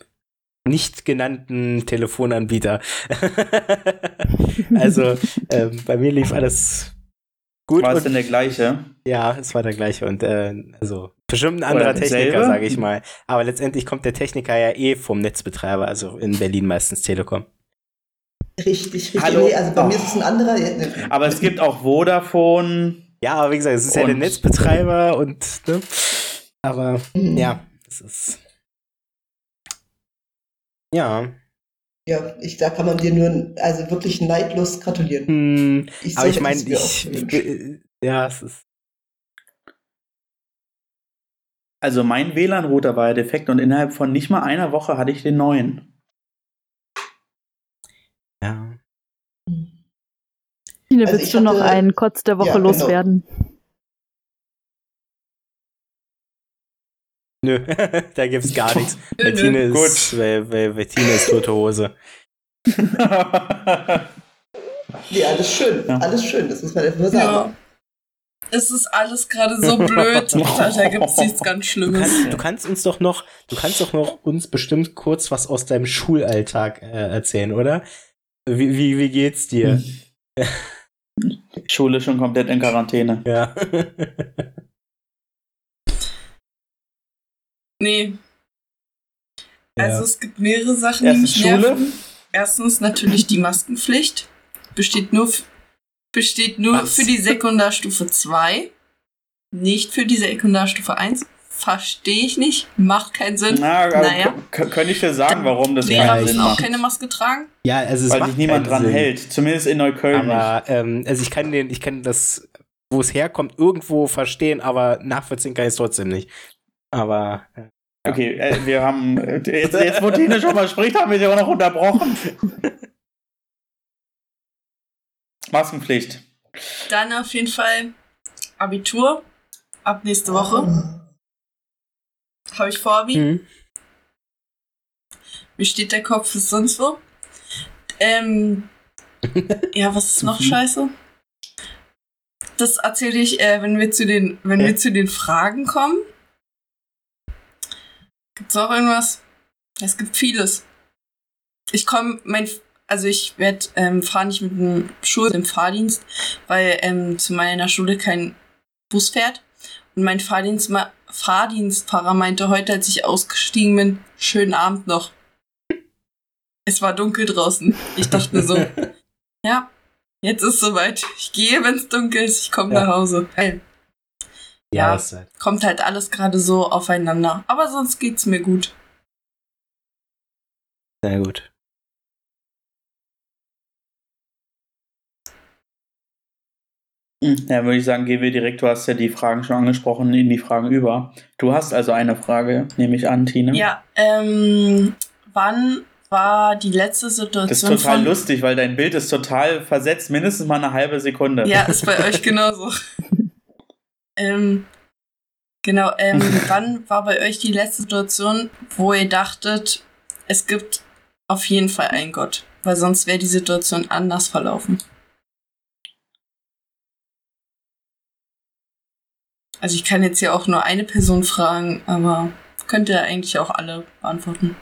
nicht genannten Telefonanbieter. also ähm, bei mir lief alles gut. War es denn der gleiche? Ja, es war der gleiche und äh, also bestimmt ein anderer Techniker, sage ich mal. Aber letztendlich kommt der Techniker ja eh vom Netzbetreiber, also in Berlin meistens Telekom. Richtig, richtig. Hallo? Nee, also bei Oh. mir ist es ein anderer. ne. Aber es gibt auch Vodafone. Ja, aber wie gesagt, es ist ja der Netzbetreiber und ne? Aber Mhm. ja, das ist. Ja. Ja, ich, da kann man dir nur also wirklich neidlos gratulieren. Hm, Ich aber ich meine, ich, äh, ja, es ist. Also mein WLAN-Router war ja defekt und innerhalb von nicht mal einer Woche hatte ich den neuen. Ja. Tine, Also willst ich du noch hatte- einen Kotz der Woche Ja, genau. Nö, da gibt's gar nichts. Bettine ist, Bettine ist tote Hose. Nee, alles schön. Ja. Alles schön, das muss man einfach nur sagen. Ja. Es ist alles gerade so blöd. Da, da gibt es nichts ganz Du Schlimmes. kannst, du kannst uns doch noch, du kannst doch noch uns bestimmt kurz was aus deinem Schulalltag äh, erzählen, oder? Wie, wie, wie geht's dir? Schule schon komplett in Quarantäne. Ja. Nee. Also Ja. es gibt mehrere Sachen, die mich Schule. nerven. Erstens natürlich die Maskenpflicht. Besteht nur, besteht nur Was? für die Sekundarstufe 2. Nicht für die Sekundarstufe 1. Verstehe ich nicht. Macht keinen Sinn. Na, also Naja. könnte ich dir sagen, warum das Lehrer keinen ich- Sinn müssen auch macht. keine Maske tragen. ja, also es Weil macht sich niemand dran Sinn. hält. Zumindest in Neukölln nicht. Aber ähm, also ich kann den, ich kann das, wo es herkommt, irgendwo verstehen, aber nachvollziehen kann ich es trotzdem nicht. Aber äh, Okay, äh, wir haben. Äh, jetzt, jetzt, wo Tine schon mal spricht, haben wir sie auch noch unterbrochen. Maskenpflicht. Dann auf jeden Fall Abitur. Ab nächste Woche. Habe ich vor, Abi. hm. Mir steht der Kopf ist sonst wo. Ähm, ja, was ist noch scheiße? Das erzähle ich, äh, wenn wir zu den, wenn Ja. wir zu den Fragen kommen. Gibt's auch irgendwas? Es gibt vieles. Ich komme, mein, also ich werde ähm, fahre nicht mit dem Schul im Fahrdienst, weil ähm, zu meiner Schule kein Bus fährt. Und mein Fahrdienst, Fahrdienstfahrer meinte heute, als ich ausgestiegen bin, schönen Abend noch. Es war dunkel draußen. Ich dachte mir so, ja, jetzt ist soweit. Ich gehe, wenn es dunkel ist, ich komme Ja. nach Hause. Geil. Ja, Ja. halt. Kommt halt alles gerade so aufeinander. Aber sonst geht's mir gut. Sehr gut. Hm, Ja, würde ich sagen, gehen wir direkt, du hast ja die Fragen schon angesprochen, in die Fragen über. Du hast also eine Frage, nehme ich an, Tine. Ja, ähm, wann war die letzte Situation Das ist total von... lustig, weil dein Bild ist total versetzt, mindestens mal eine halbe Sekunde. Ja, ist bei euch genauso. Ähm, genau, ähm, wann war bei euch die letzte Situation, wo ihr dachtet, es gibt auf jeden Fall einen Gott? Weil sonst wäre die Situation anders verlaufen. Also ich kann jetzt ja auch nur eine Person fragen, aber könnt ihr eigentlich auch alle beantworten.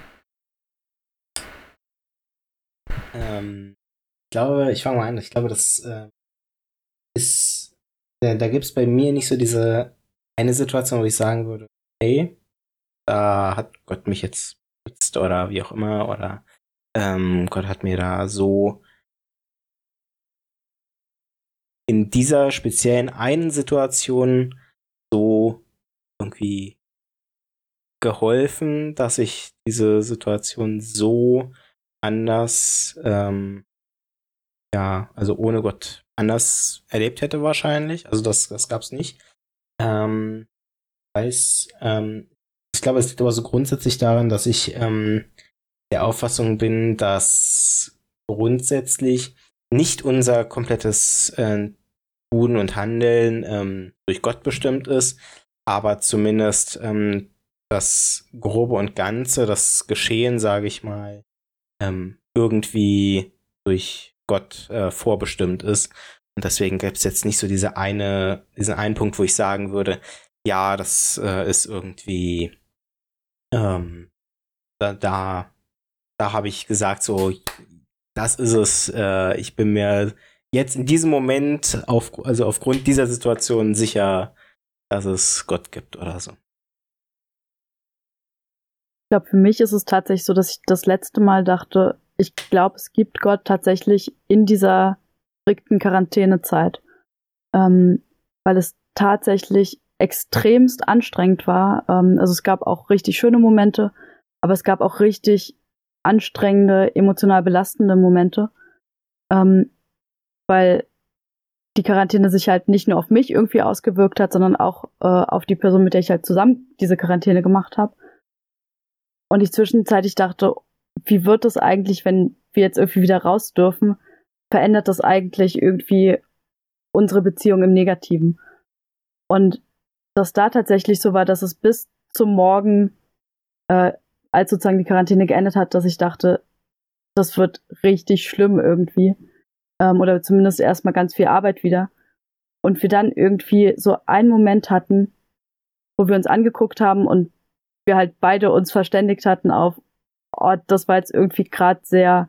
Ähm, ich glaube, ich fange mal an. Ich glaube, das äh, ist, da, da gibt es bei mir nicht so diese eine Situation, wo ich sagen würde, hey, da hat Gott mich jetzt benutzt oder wie auch immer oder ähm, Gott hat mir da so in dieser speziellen einen Situation so irgendwie geholfen, dass ich diese Situation so anders, ähm, ja, also ohne Gott anders erlebt hätte wahrscheinlich. Also das, das gab's nicht. Ähm, weiß, ähm, ich glaube, es liegt aber so grundsätzlich daran, dass ich ähm, der Auffassung bin, dass grundsätzlich nicht unser komplettes äh, Tun und Handeln ähm, durch Gott bestimmt ist, aber zumindest ähm, das Grobe und Ganze, das Geschehen, sage ich mal, ähm, irgendwie durch Gott äh, vorbestimmt ist. Und deswegen gäbe es jetzt nicht so diese eine, diesen einen Punkt, wo ich sagen würde, ja, das äh, ist irgendwie ähm, da, da, da habe ich gesagt, so, das ist es. Äh, ich bin mir jetzt in diesem Moment, auf, also aufgrund dieser Situation sicher, dass es Gott gibt oder so. Ich glaube, für mich ist es tatsächlich so, dass ich das letzte Mal dachte, ich glaube, es gibt Gott tatsächlich in dieser strikten Quarantänezeit. Ähm, weil es tatsächlich extremst anstrengend war. Ähm, also es gab auch richtig schöne Momente, aber es gab auch richtig anstrengende, emotional belastende Momente, ähm, weil die Quarantäne sich halt nicht nur auf mich irgendwie ausgewirkt hat, sondern auch äh, auf die Person, mit der ich halt zusammen diese Quarantäne gemacht habe. Und ich zwischenzeitlich dachte, wie wird das eigentlich, wenn wir jetzt irgendwie wieder raus dürfen? Verändert das eigentlich irgendwie unsere Beziehung im Negativen? Und dass da tatsächlich so war, dass es bis zum Morgen, äh, als sozusagen die Quarantäne geendet hat, dass ich dachte, das wird richtig schlimm irgendwie. Ähm, oder zumindest erstmal ganz viel Arbeit wieder. Und wir dann irgendwie so einen Moment hatten, wo wir uns angeguckt haben und wir halt beide uns verständigt hatten auf, oh, das war jetzt irgendwie gerade sehr,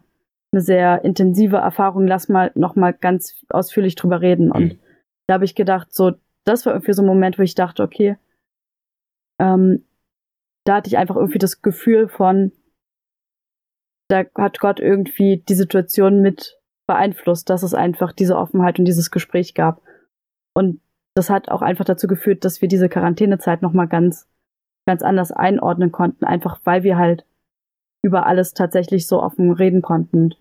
eine sehr intensive Erfahrung, lass mal nochmal ganz ausführlich drüber reden. Und mhm. da habe ich gedacht, so, das war irgendwie so ein Moment, wo ich dachte, okay, ähm, da hatte ich einfach irgendwie das Gefühl von, da hat Gott irgendwie die Situation mit beeinflusst, dass es einfach diese Offenheit und dieses Gespräch gab. Und das hat auch einfach dazu geführt, dass wir diese Quarantänezeit nochmal ganz, ganz anders einordnen konnten, einfach weil wir halt über alles tatsächlich so offen reden konnten.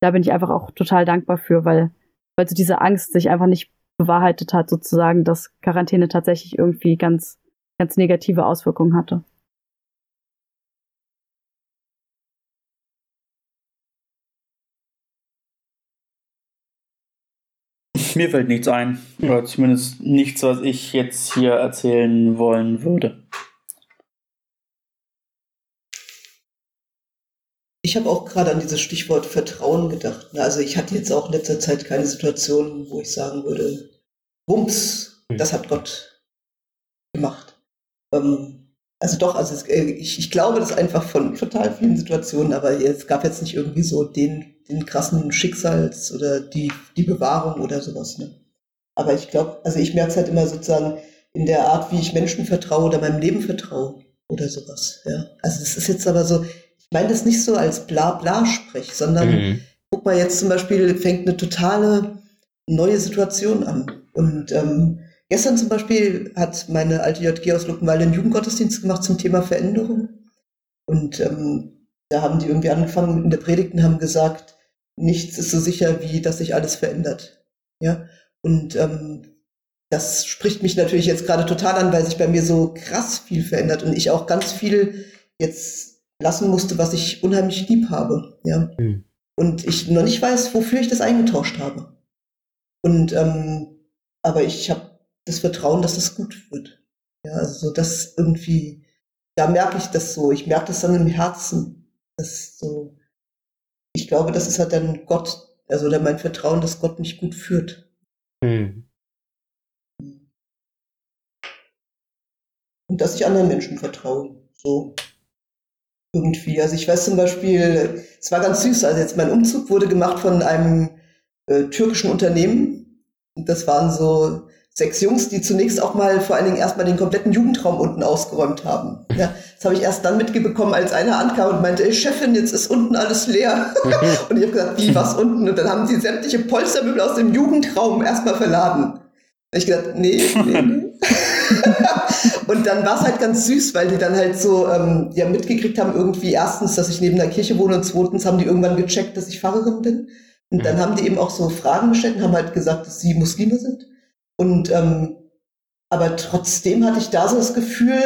Da bin ich einfach auch total dankbar für, weil, weil so diese Angst sich einfach nicht bewahrheitet hat, sozusagen, dass Quarantäne tatsächlich irgendwie ganz, ganz negative Auswirkungen hatte. Mir fällt nichts ein. Oder zumindest nichts, was ich jetzt hier erzählen wollen würde. Ich habe auch gerade an dieses Stichwort Vertrauen gedacht. Also ich hatte jetzt auch in letzter Zeit keine Situation, wo ich sagen würde, Wumms, hm. das hat Gott gemacht. Ähm, also doch, also es, äh, ich, ich glaube das einfach von total vielen Situationen, aber es gab jetzt nicht irgendwie so den, den krassen Schicksals- oder die, die Bewahrung oder sowas. Ne? Aber ich glaube, also ich merke es halt immer sozusagen in der Art, wie ich Menschen vertraue oder meinem Leben vertraue oder sowas. Ja? Also das ist jetzt aber so, meine das nicht so als Bla-Bla-Sprech, sondern mhm. guck mal, jetzt zum Beispiel fängt eine totale neue Situation an. Und ähm, gestern zum Beispiel hat meine alte JG aus Luckenwalde einen Jugendgottesdienst gemacht zum Thema Veränderung. Und ähm, da haben die irgendwie angefangen in der Predigt und haben gesagt, nichts ist so sicher, wie dass sich alles verändert. Ja. Und ähm, das spricht mich natürlich jetzt gerade total an, weil sich bei mir so krass viel verändert und ich auch ganz viel jetzt lassen musste, was ich unheimlich lieb habe. Ja. Mhm. Und ich noch nicht weiß, wofür ich das eingetauscht habe. Und ähm, aber ich habe das Vertrauen, dass es gut wird. Ja, also das irgendwie, da merke ich das so. Ich merke das dann im Herzen. Das so, ich glaube, das ist halt dann Gott, also oder mein Vertrauen, dass Gott mich gut führt. Mhm. Und dass ich anderen Menschen vertraue. So irgendwie. Also ich weiß zum Beispiel, es war ganz süß, also jetzt mein Umzug wurde gemacht von einem äh, türkischen Unternehmen. Und das waren so sechs Jungs, die zunächst auch mal vor allen Dingen erstmal den kompletten Jugendraum unten ausgeräumt haben. Ja, das habe ich erst dann mitbekommen, als einer ankam und meinte, ey Chefin, jetzt ist unten alles leer. und ich habe gesagt, wie, was unten? Und dann haben sie sämtliche Polstermöbel aus dem Jugendraum erstmal verladen. Und ich gesagt, nee, nee, nee. und dann war es halt ganz süß, weil die dann halt so ähm, ja mitgekriegt haben, irgendwie erstens, dass ich neben der Kirche wohne und zweitens haben die irgendwann gecheckt, dass ich Pfarrerin bin. Und dann mhm. haben die eben auch so Fragen gestellt und haben halt gesagt, dass sie Muslime sind. Und ähm, aber trotzdem hatte ich da so das Gefühl,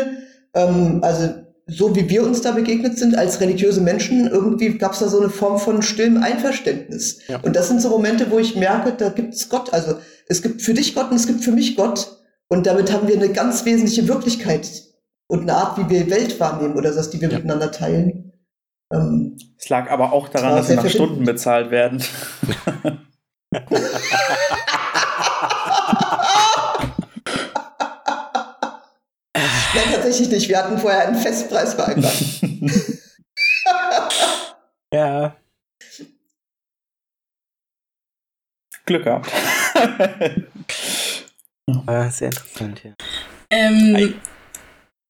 ähm, also so wie wir uns da begegnet sind als religiöse Menschen, irgendwie gab es da so eine Form von stillem Einverständnis. Ja. Und das sind so Momente, wo ich merke, da gibt es Gott. Also es gibt für dich Gott und es gibt für mich Gott. Und damit haben wir eine ganz wesentliche Wirklichkeit und eine Art, wie wir Welt wahrnehmen oder das, die wir ja. miteinander teilen. Ähm, es lag aber auch daran, dass sie nach Stunden bezahlt werden. Nein, tatsächlich nicht. Wir hatten vorher einen Festpreis vereinbart. ja. Glück gehabt. Ah, sehr interessant, ja. Ähm,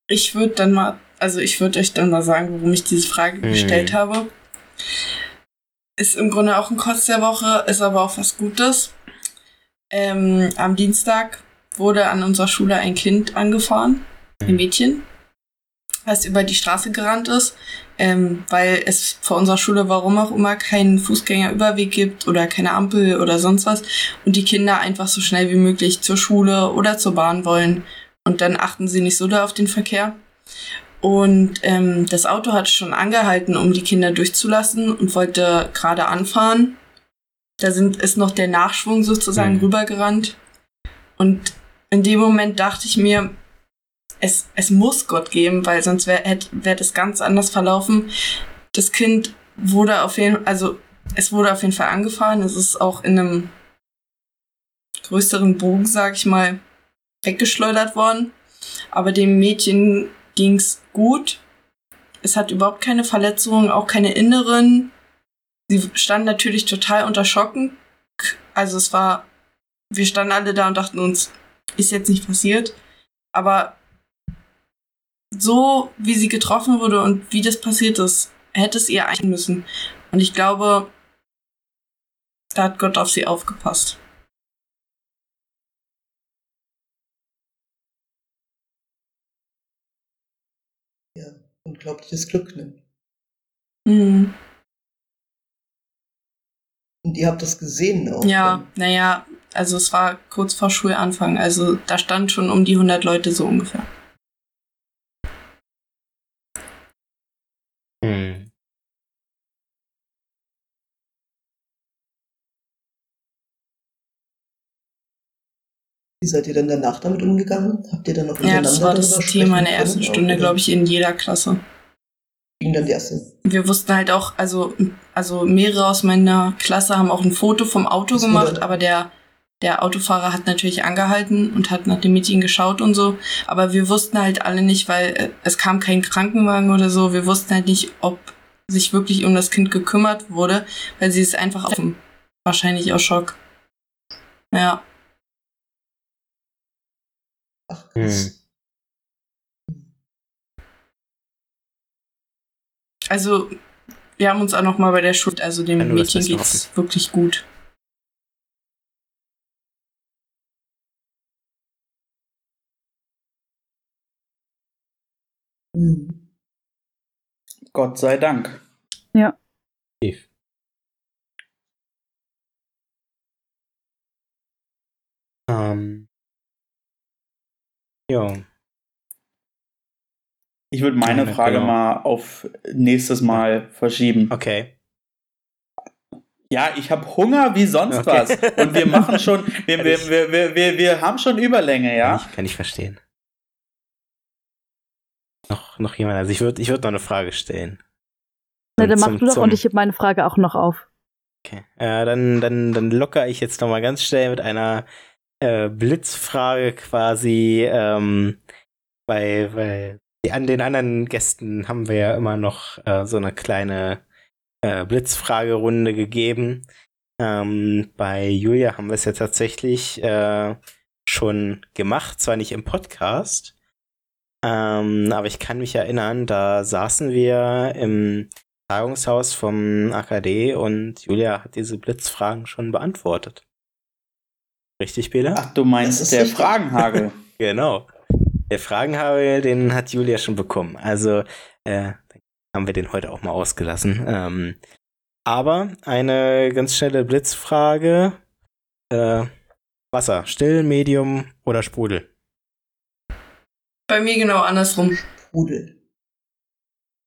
ich würde dann mal, also ich würde euch dann mal sagen, warum ich diese Frage mhm. gestellt habe. Ist im Grunde auch ein Kotz der Woche, ist aber auch was Gutes. Ähm, am Dienstag wurde an unserer Schule ein Kind angefahren, ein Mädchen, das über die Straße gerannt ist, ähm, weil es vor unserer Schule warum auch immer keinen Fußgängerüberweg gibt oder keine Ampel oder sonst was und die Kinder einfach so schnell wie möglich zur Schule oder zur Bahn wollen und dann achten sie nicht so da auf den Verkehr. Und ähm, das Auto hat schon angehalten, um die Kinder durchzulassen und wollte gerade anfahren. Da sind, ist noch der Nachschwung sozusagen Mhm. rübergerannt. Und in dem Moment dachte ich mir, es, es muss Gott geben, weil sonst wäre wär das ganz anders verlaufen. Das Kind wurde auf jeden also es wurde auf jeden Fall angefahren. Es ist auch in einem größeren Bogen, sag ich mal, weggeschleudert worden. Aber dem Mädchen ging's gut. Es hat überhaupt keine Verletzungen, auch keine inneren. Sie stand natürlich total unter Schocken. Also es war, wir standen alle da und dachten uns, ist jetzt nicht passiert. Aber so wie sie getroffen wurde und wie das passiert ist, hätte es ihr ein müssen. Und ich glaube, da hat Gott auf sie aufgepasst. Ja, unglaubliches Glück, ne? Mhm. Und ihr habt das gesehen auch. Ja, naja, also es war kurz vor Schulanfang. Also da stand schon um die 100 Leute so ungefähr. Hm. Wie seid ihr dann danach damit umgegangen? Habt ihr dann noch Ja, das war das Thema in der ersten? Stunde, glaube ich, in jeder Klasse. Ging dann die erste. Wir wussten halt auch, also, also mehrere aus meiner Klasse haben auch ein Foto vom Auto Das gemacht, aber der, der Autofahrer hat natürlich angehalten und hat nach dem Mädchen geschaut und so. Aber wir wussten halt alle nicht, weil äh, es kam kein Krankenwagen oder so. Wir wussten halt nicht, ob sich wirklich um das Kind gekümmert wurde, weil sie ist einfach auf wahrscheinlich aus Schock. Ja. Ach, krass. Also, wir haben uns auch noch mal bei der Schule, also dem Ja, Mädchen geht's wirklich gut. Hm. Gott sei Dank. Tief. Ähm. Ja. Ich würde meine Ja, Frage genau. mal auf nächstes Mal verschieben. Okay. Ja, ich habe Hunger wie sonst Okay. was. Und wir machen schon, wir, wir, wir, wir, wir, wir haben schon Überlänge, Kann ja? ich, kann ich verstehen. Noch, noch jemand? Also ich würde ich würd noch eine Frage stellen. Na, dann mach du doch und ich heb meine Frage auch noch auf. Okay. Äh, dann, dann, dann locker ich jetzt noch mal ganz schnell mit einer äh, Blitzfrage quasi, ähm, weil, weil die, an den anderen Gästen haben wir ja immer noch äh, so eine kleine äh, Blitzfragerunde gegeben. Ähm, bei Julia haben wir es ja tatsächlich äh, schon gemacht, zwar nicht im Podcast, ähm, aber ich kann mich erinnern, da saßen wir im Tagungshaus vom AKD und Julia hat diese Blitzfragen schon beantwortet. Richtig, Bela? Ach, du meinst der richtig. Fragenhagel. Genau. Der Fragenhagel, den hat Julia schon bekommen. Also äh, haben wir den heute auch mal ausgelassen. Ähm, aber eine ganz schnelle Blitzfrage. Äh, Wasser, still, Medium oder Sprudel? Bei mir genau andersrum. Sprudel.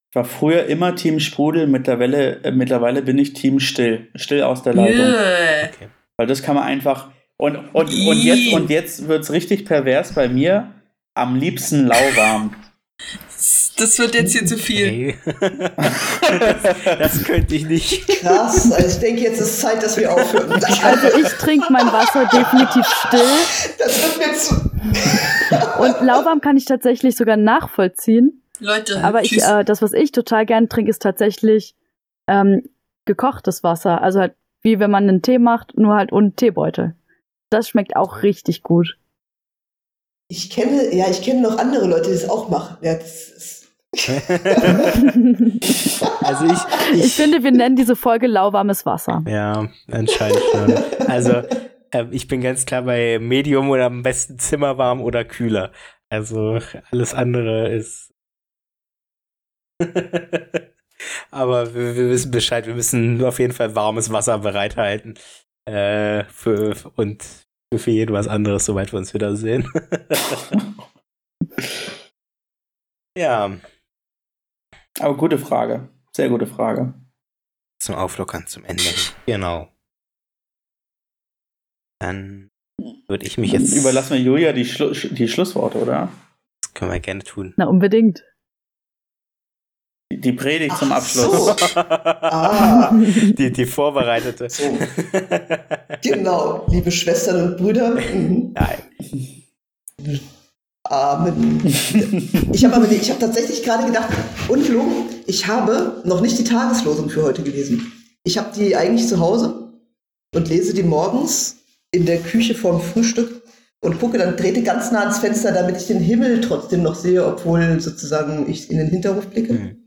Ich war früher immer Team Sprudel, mittlerweile, äh, mittlerweile bin ich Team Still. Still aus der Leitung. Äh. Weil das kann man einfach. Und, und, und jetzt, und jetzt wird es richtig pervers bei mir. Am liebsten lauwarm. Das wird jetzt hier zu viel. Okay. das, das könnte ich nicht. Krass, also ich denke, jetzt ist Zeit, dass wir aufhören. Also ich trinke mein Wasser definitiv still Das wird mir zu. und lauwarm kann ich tatsächlich sogar nachvollziehen. Leute, Aber ich, äh, das, was ich total gern trinke, ist tatsächlich ähm, gekochtes Wasser. Also halt wie wenn man einen Tee macht, nur halt ohne Teebeutel. Das schmeckt auch richtig gut. Ich kenne, ja, ich kenne noch andere Leute, die das auch machen. Ja, das ist, also ich, Ich finde, wir nennen diese Folge lauwarmes Wasser. Ja, anscheinend schon. Also, äh, ich bin ganz klar bei Medium oder am besten zimmerwarm oder kühler. Also alles andere ist. Aber wir, wir, wissen Bescheid, wir müssen auf jeden Fall warmes Wasser bereithalten. Äh, für, und für jeden was anderes, soweit wir uns wiedersehen. ja. Aber gute Frage. Sehr gute Frage. Zum Auflockern, zum Ende. Genau. Dann würde ich mich jetzt. Überlassen wir Julia die, Schlu die Schlussworte, oder? Das können wir gerne tun. Na, unbedingt. Die Predigt zum Abschluss. So. Ah. Die, die vorbereitete. So. Genau, liebe Schwestern und Brüder. Mhm. Nein. Amen. Ich habe aber ich habe tatsächlich gerade gedacht, ungelogen, ich habe noch nicht die Tageslosung für heute gelesen. Ich habe die eigentlich zu Hause und lese die morgens in der Küche vorm Frühstück und gucke dann, trete ganz nah ans Fenster, damit ich den Himmel trotzdem noch sehe, obwohl sozusagen ich in den Hinterhof blicke. Hm.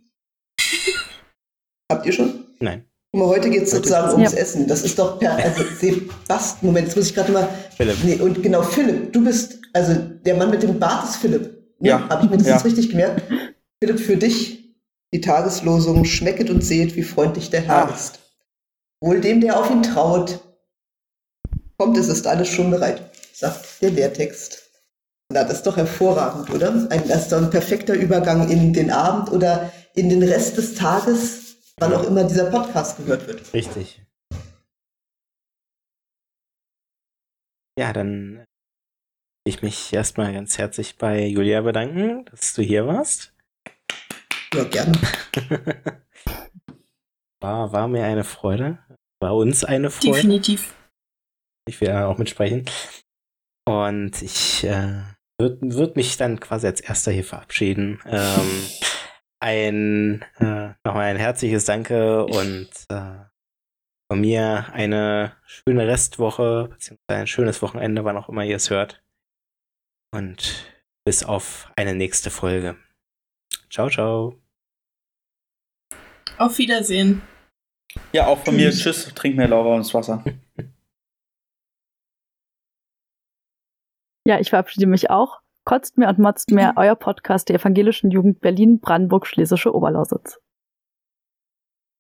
Habt ihr schon? Nein. Guck mal, heute geht es sozusagen ums Essen. Das ist doch per, also Sebastian, Moment, jetzt muss ich gerade mal, Philipp. nee, und genau, Philipp, du bist, also der Mann mit dem Bart ist Philipp. Ne? Ja. Habe ich mir das Ja. jetzt richtig gemerkt? Philipp, für dich die Tageslosung, schmecket und seht, wie freundlich der Herr Ah. ist. Wohl dem, der auf ihn traut. Kommt, es ist alles schon bereit, sagt der Lehrtext. Na, das ist doch hervorragend, oder? Ein, das ist doch ein perfekter Übergang in den Abend oder in den Rest des Tages, wann auch immer dieser Podcast gehört wird. Richtig. Ja, dann ich mich erstmal ganz herzlich bei Julia bedanken, dass du hier warst. Ja, gerne. War, war mir eine Freude. War uns eine Freude. Definitiv. Ich will auch mitsprechen. Und ich äh, würde würd mich dann quasi als erster hier verabschieden. Ähm, ein äh, nochmal ein herzliches Danke und äh, von mir eine schöne Restwoche, beziehungsweise ein schönes Wochenende, wann auch immer ihr es hört. Und bis auf eine nächste Folge. Ciao, ciao. Auf Wiedersehen. Ja, auch von mir. Tschüss. Trink mehr lauwarmes Wasser. Ja, ich verabschiede mich auch. Kotzt mehr und motzt mehr, euer Podcast der evangelischen Jugend Berlin, Brandenburg, Schlesische Oberlausitz.